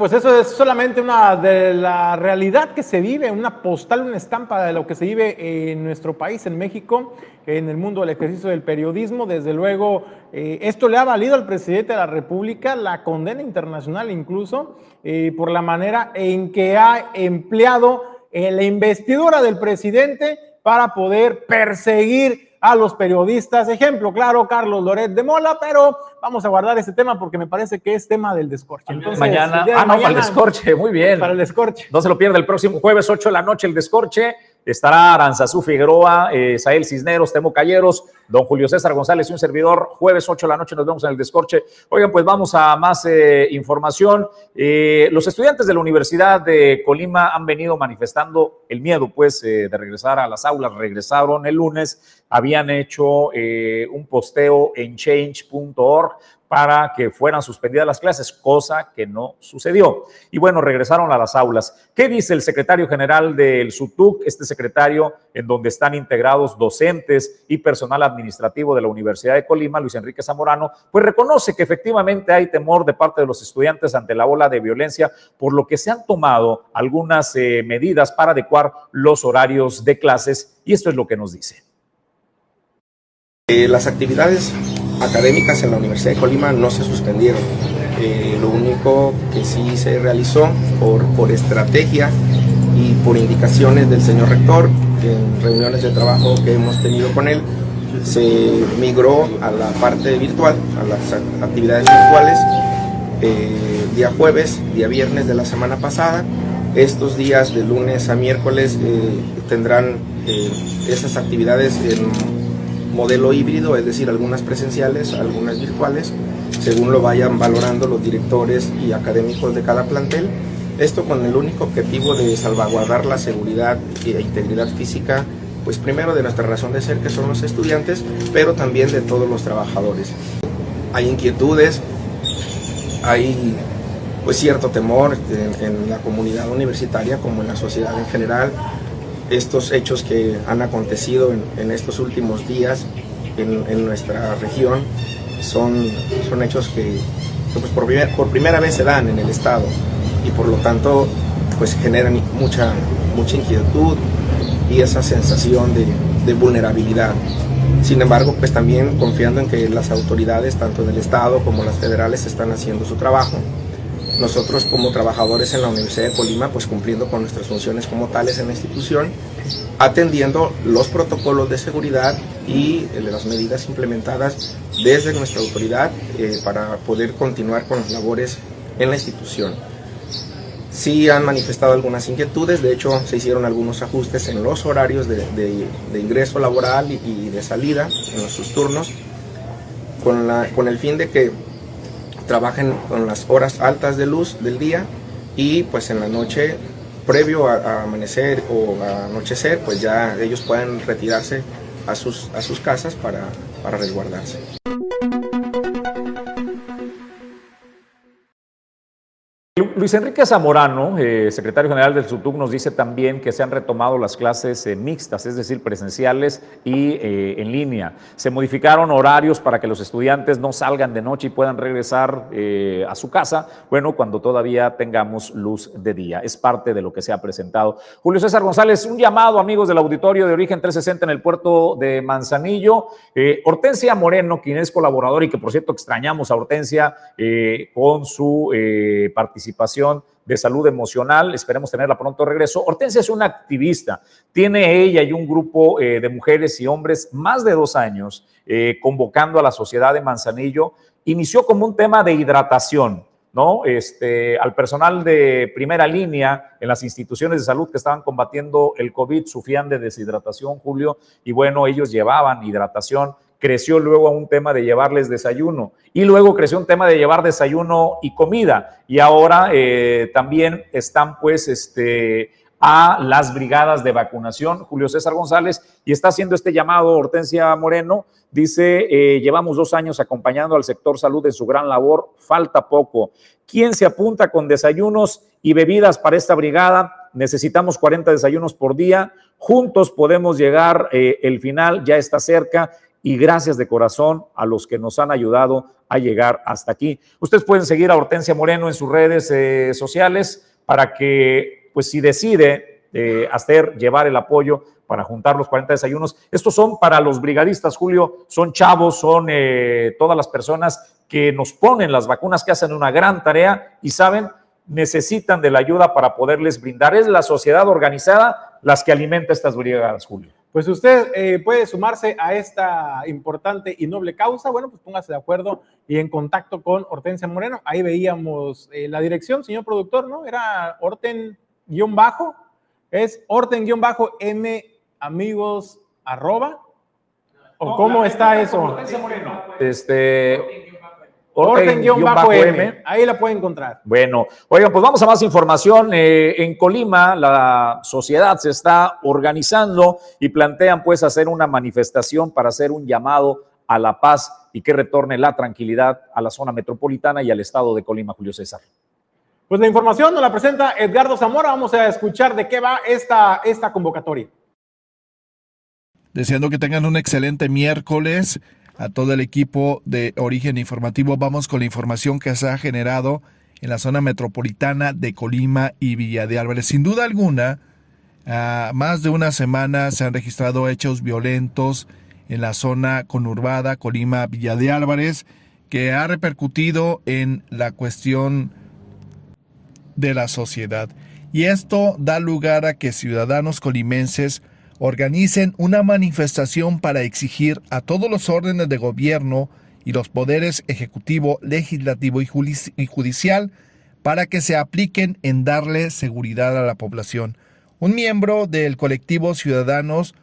Pues eso es solamente una de la realidad que se vive, una postal, una estampa de lo que se vive en nuestro país, en México, en el mundo del ejercicio del periodismo. Desde luego, eh, esto le ha valido al presidente de la República la condena internacional incluso eh, por la manera en que ha empleado eh, la investidura del presidente para poder perseguir a los periodistas. Ejemplo, claro, Carlos Loret de Mola, pero vamos a guardar ese tema porque me parece que es tema del descorche. Entonces, mañana, ah, no, para el descorche, muy bien. Para el descorche. No se lo pierda el próximo jueves, 8 de la noche, el descorche. Estará Aranzazú Figueroa, eh, Sael Cisneros, Temo Calleros, don Julio César González y un servidor. Jueves 8 de la noche nos vemos en el Descorche. Oigan, pues vamos a más eh, información. Eh, los estudiantes de la Universidad de Colima han venido manifestando el miedo, pues, de regresar a las aulas. Regresaron el lunes, habían hecho un posteo en change.org para que fueran suspendidas las clases, cosa que no sucedió. Y bueno, regresaron a las aulas. ¿Qué dice el secretario general del SUTUC, este secretario en donde están integrados docentes y personal administrativo de la Universidad de Colima, Luis Enrique Zamorano? Pues reconoce que efectivamente hay temor de parte de los estudiantes ante la ola de violencia, por lo que se han tomado algunas eh, medidas para adecuar los horarios de clases y esto es lo que nos dice. Eh, las actividades académicas en la Universidad de Colima no se suspendieron. Eh, lo único que sí se realizó por, por estrategia y por indicaciones del señor rector, en reuniones de trabajo que hemos tenido con él, se migró a la parte virtual, a las actividades virtuales, eh, día jueves, día viernes de la semana pasada. Estos días de lunes a miércoles eh, tendrán esas actividades en modelo híbrido, es decir, algunas presenciales, algunas virtuales, según lo vayan valorando los directores y académicos de cada plantel. Esto con el único objetivo de salvaguardar la seguridad e integridad física, pues primero de nuestra razón de ser, que son los estudiantes, pero también de todos los trabajadores. Hay inquietudes, hay pues cierto temor en, la comunidad universitaria como en la sociedad en general estos hechos que han acontecido en, estos últimos días en, nuestra región son, son hechos que, pues por, por, primera vez se dan en el Estado y por lo tanto pues generan mucha, mucha inquietud y esa sensación de, vulnerabilidad. Sin embargo, pues también confiando en que las autoridades, tanto del Estado como las federales, están haciendo su trabajo nosotros como trabajadores en la Universidad de Colima, pues cumpliendo con nuestras funciones como tales en la institución, atendiendo los protocolos de seguridad y eh, las medidas implementadas desde nuestra autoridad eh, para poder continuar con las labores en la institución. Sí han manifestado algunas inquietudes, de hecho se hicieron algunos ajustes en los horarios de, ingreso laboral y, de salida en sus turnos, con, la, con el fin de que trabajen con las horas altas de luz del día y pues en la noche previo a, amanecer o a anochecer pues ya ellos pueden retirarse a sus, a sus casas para, para resguardarse. Luis Enrique Zamorano, eh, secretario general del SUTUC, nos dice también que se han retomado las clases eh, mixtas, es decir, presenciales y eh, en línea. Se modificaron horarios para que los estudiantes no salgan de noche y puedan regresar a su casa, bueno, cuando todavía tengamos luz de día. Es parte de lo que se ha presentado. Julio César González, un llamado, amigos del auditorio de Origen 360 en el puerto de Manzanillo. Hortensia Moreno, quien es colaborador y que por cierto extrañamos a Hortensia con su participación de salud emocional. Esperemos tenerla pronto regreso. Hortensia es una activista. Tiene ella y un grupo eh, de mujeres y hombres más de dos años eh, convocando a la sociedad de Manzanillo. Inició como un tema de hidratación. ¿no? Este, al personal de primera línea en las instituciones de salud que estaban combatiendo el COVID sufrían de deshidratación, Julio, y bueno, ellos llevaban hidratación creció luego a un tema de llevarles desayuno y luego creció un tema de llevar desayuno y comida y ahora eh, también están pues este a las brigadas de vacunación, Julio César González, y está haciendo este llamado Hortensia Moreno. Dice, eh, llevamos dos años acompañando al sector salud en su gran labor, falta poco. ¿Quién se apunta con desayunos y bebidas para esta brigada? Necesitamos 40 desayunos por día. Juntos podemos llegar, eh, el final ya está cerca y gracias de corazón a los que nos han ayudado a llegar hasta aquí. Ustedes pueden seguir a Hortensia Moreno en sus redes eh, sociales para que, pues si decide eh, hacer, llevar el apoyo para juntar los 40 desayunos. Estos son para los brigadistas, Julio, son chavos, son eh, todas las personas que nos ponen las vacunas, que hacen una gran tarea y saben, necesitan de la ayuda para poderles brindar. Es la sociedad organizada las que alimenta estas brigadas, Julio. Pues usted eh, puede sumarse a esta importante y noble causa. Bueno, pues póngase de acuerdo y en contacto con Hortensia Moreno. Ahí veíamos eh, la dirección, señor productor, ¿no? Era Horten-bajo. Es Horten-m amigos arroba. ¿O cómo está eso? Hortensia Moreno. Este. Orden-M, ahí la pueden encontrar. Bueno, oigan, pues vamos a más información. Eh, en Colima, la sociedad se está organizando y plantean pues hacer una manifestación para hacer un llamado a la paz y que retorne la tranquilidad a la zona metropolitana y al estado de Colima, Julio César. Pues la información nos la presenta Edgardo Zamora. Vamos a escuchar de qué va esta, esta convocatoria. Deseando que tengan un excelente miércoles a todo el equipo de Origen Informativo. Vamos con la información que se ha generado en la zona metropolitana de Colima y Villa de Álvarez. Sin duda alguna, más de una semana se han registrado hechos violentos en la zona conurbada Colima Villa de Álvarez que ha repercutido en la cuestión de la sociedad. Y esto da lugar a que ciudadanos colimenses organicen una manifestación para exigir a todos los órdenes de gobierno y los poderes ejecutivo, legislativo y judicial para que se apliquen en darle seguridad a la población. Un miembro del colectivo Ciudadanos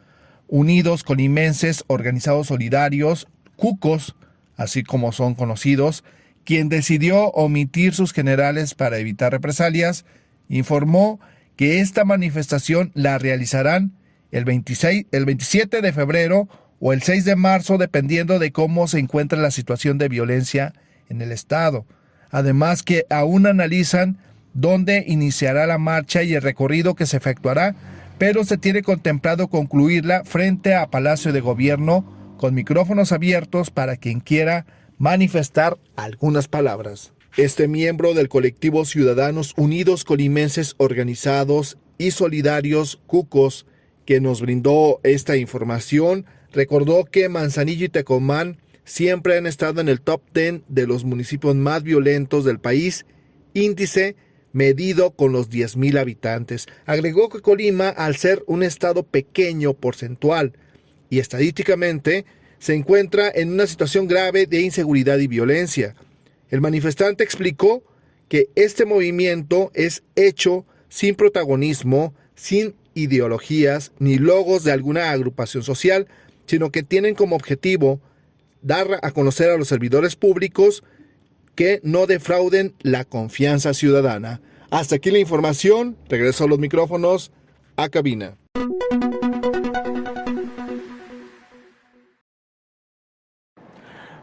Unidos Colimenses Organizados Solidarios, CUCOS, así como son conocidos, quien decidió omitir sus generales para evitar represalias, informó que esta manifestación la realizarán el, 26, el 27 de febrero o el 6 de marzo, dependiendo de cómo se encuentra la situación de violencia en el Estado. Además que aún analizan dónde iniciará la marcha y el recorrido que se efectuará, pero se tiene contemplado concluirla frente a Palacio de Gobierno con micrófonos abiertos para quien quiera manifestar algunas palabras. Este miembro del colectivo Ciudadanos Unidos Colimenses Organizados y Solidarios Cucos que nos brindó esta información, recordó que Manzanillo y Tecomán siempre han estado en el top 10 de los municipios más violentos del país, índice medido con los 10.000 habitantes. Agregó que Colima, al ser un estado pequeño porcentual y estadísticamente, se encuentra en una situación grave de inseguridad y violencia. El manifestante explicó que este movimiento es hecho sin protagonismo, sin ideologías ni logos de alguna agrupación social, sino que tienen como objetivo dar a conocer a los servidores públicos que no defrauden la confianza ciudadana. Hasta aquí la información, regreso a los micrófonos a cabina.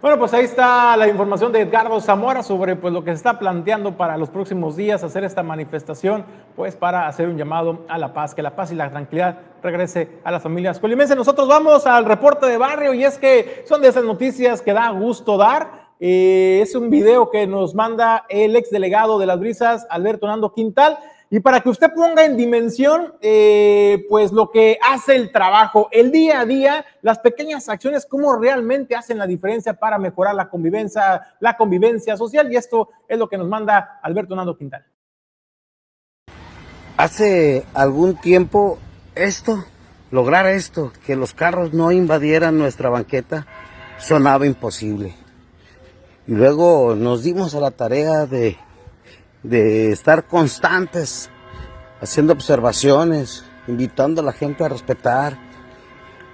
Bueno, pues ahí está la información de Edgardo Zamora sobre pues, lo que se está planteando para los próximos días, hacer esta manifestación, pues para hacer un llamado a la paz, que la paz y la tranquilidad regrese a las familias colimenses. Nosotros vamos al reporte de barrio y es que son de esas noticias que da gusto dar. Eh, es un video que nos manda el ex delegado de las brisas, Alberto Nando Quintal. Y para que usted ponga en dimensión, eh, pues lo que hace el trabajo, el día a día, las pequeñas acciones, cómo realmente hacen la diferencia para mejorar la convivencia, la convivencia social. Y esto es lo que nos manda Alberto Nando Quintal. Hace algún tiempo esto, lograr esto, que los carros no invadieran nuestra banqueta, sonaba imposible. Y luego nos dimos a la tarea de de estar constantes, haciendo observaciones, invitando a la gente a respetar,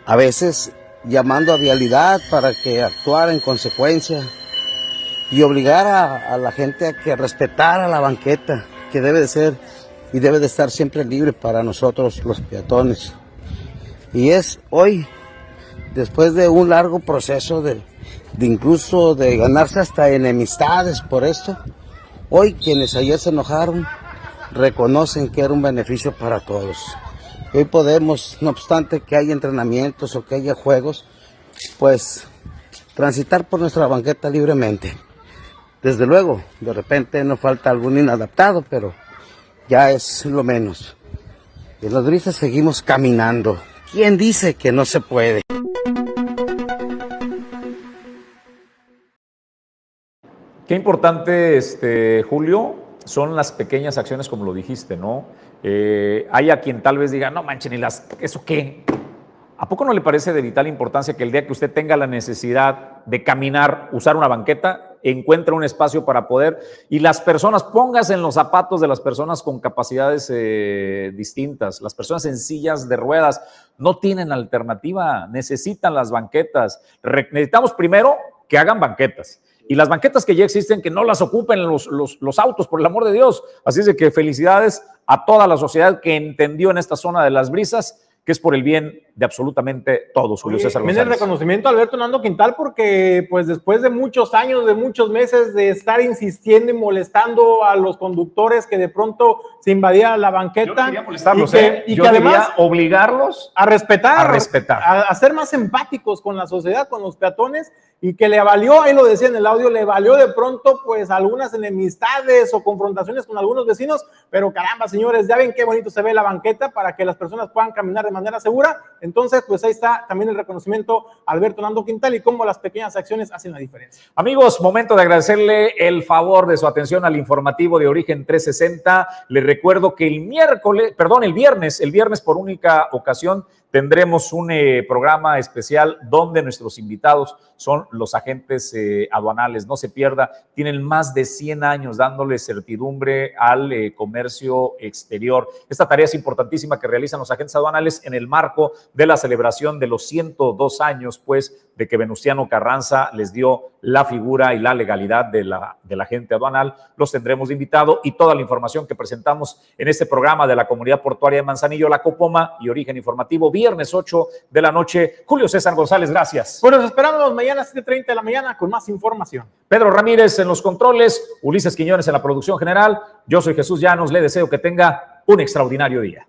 a veces llamando a vialidad para que actuara en consecuencia y obligar a, la gente a que respetara la banqueta, que debe de ser y debe de estar siempre libre para nosotros los peatones. Y es hoy, después de un largo proceso de, de incluso de ganarse hasta enemistades por esto, Hoy quienes ayer se enojaron reconocen que era un beneficio para todos. Hoy podemos, no obstante que haya entrenamientos o que haya juegos, pues transitar por nuestra banqueta libremente. Desde luego, de repente nos falta algún inadaptado, pero ya es lo menos. Y los brisas seguimos caminando. ¿Quién dice que no se puede? Qué importante, este, Julio, son las pequeñas acciones como lo dijiste, ¿no? Eh, hay a quien tal vez diga, no manchen, ¿y las, eso qué? ¿A poco no le parece de vital importancia que el día que usted tenga la necesidad de caminar, usar una banqueta, encuentre un espacio para poder y las personas, póngase en los zapatos de las personas con capacidades eh, distintas, las personas en sillas de ruedas, no tienen alternativa, necesitan las banquetas. necesitamos primero que hagan banquetas. Y las banquetas que ya existen, que no las ocupen los, los, autos, por el amor de Dios. Así es que felicidades a toda la sociedad que entendió en esta zona de las brisas que es por el bien de absolutamente todos, Julio César González. el reconocimiento a Alberto Nando Quintal porque pues después de muchos años, de muchos meses de estar insistiendo y molestando a los conductores que de pronto se invadía la banqueta y que, ¿eh? y que además obligarlos a respetar, a respetar, a, ser más empáticos con la sociedad, con los peatones y que le valió, ahí lo decía en el audio, le valió de pronto pues algunas enemistades o confrontaciones con algunos vecinos, pero caramba, señores, ya ven qué bonito se ve la banqueta para que las personas puedan caminar de manera segura. Entonces, pues ahí está también el reconocimiento a Alberto Nando Quintal y cómo las pequeñas acciones hacen la diferencia. Amigos, momento de agradecerle el favor de su atención al informativo de Origen 360. Le recuerdo que el miércoles, perdón, el viernes, el viernes por única ocasión tendremos un eh, programa especial donde nuestros invitados son los agentes eh, aduanales. No se pierda, tienen más de 100 años dándole certidumbre al eh, comercio exterior. Esta tarea es importantísima que realizan los agentes aduanales en el marco de la celebración de los 102 años, pues, de que Venustiano Carranza les dio la figura y la legalidad de la, de la agente aduanal. Los tendremos de invitado y toda la información que presentamos en este programa de la Comunidad Portuaria de Manzanillo, la Copoma y Origen Informativo viernes 8 de la noche. Julio César González, gracias. Bueno, nos esperamos mañana a 7.30 de la mañana con más información. Pedro Ramírez en los controles, Ulises Quiñones en la producción general. Yo soy Jesús Llanos, le deseo que tenga un extraordinario día.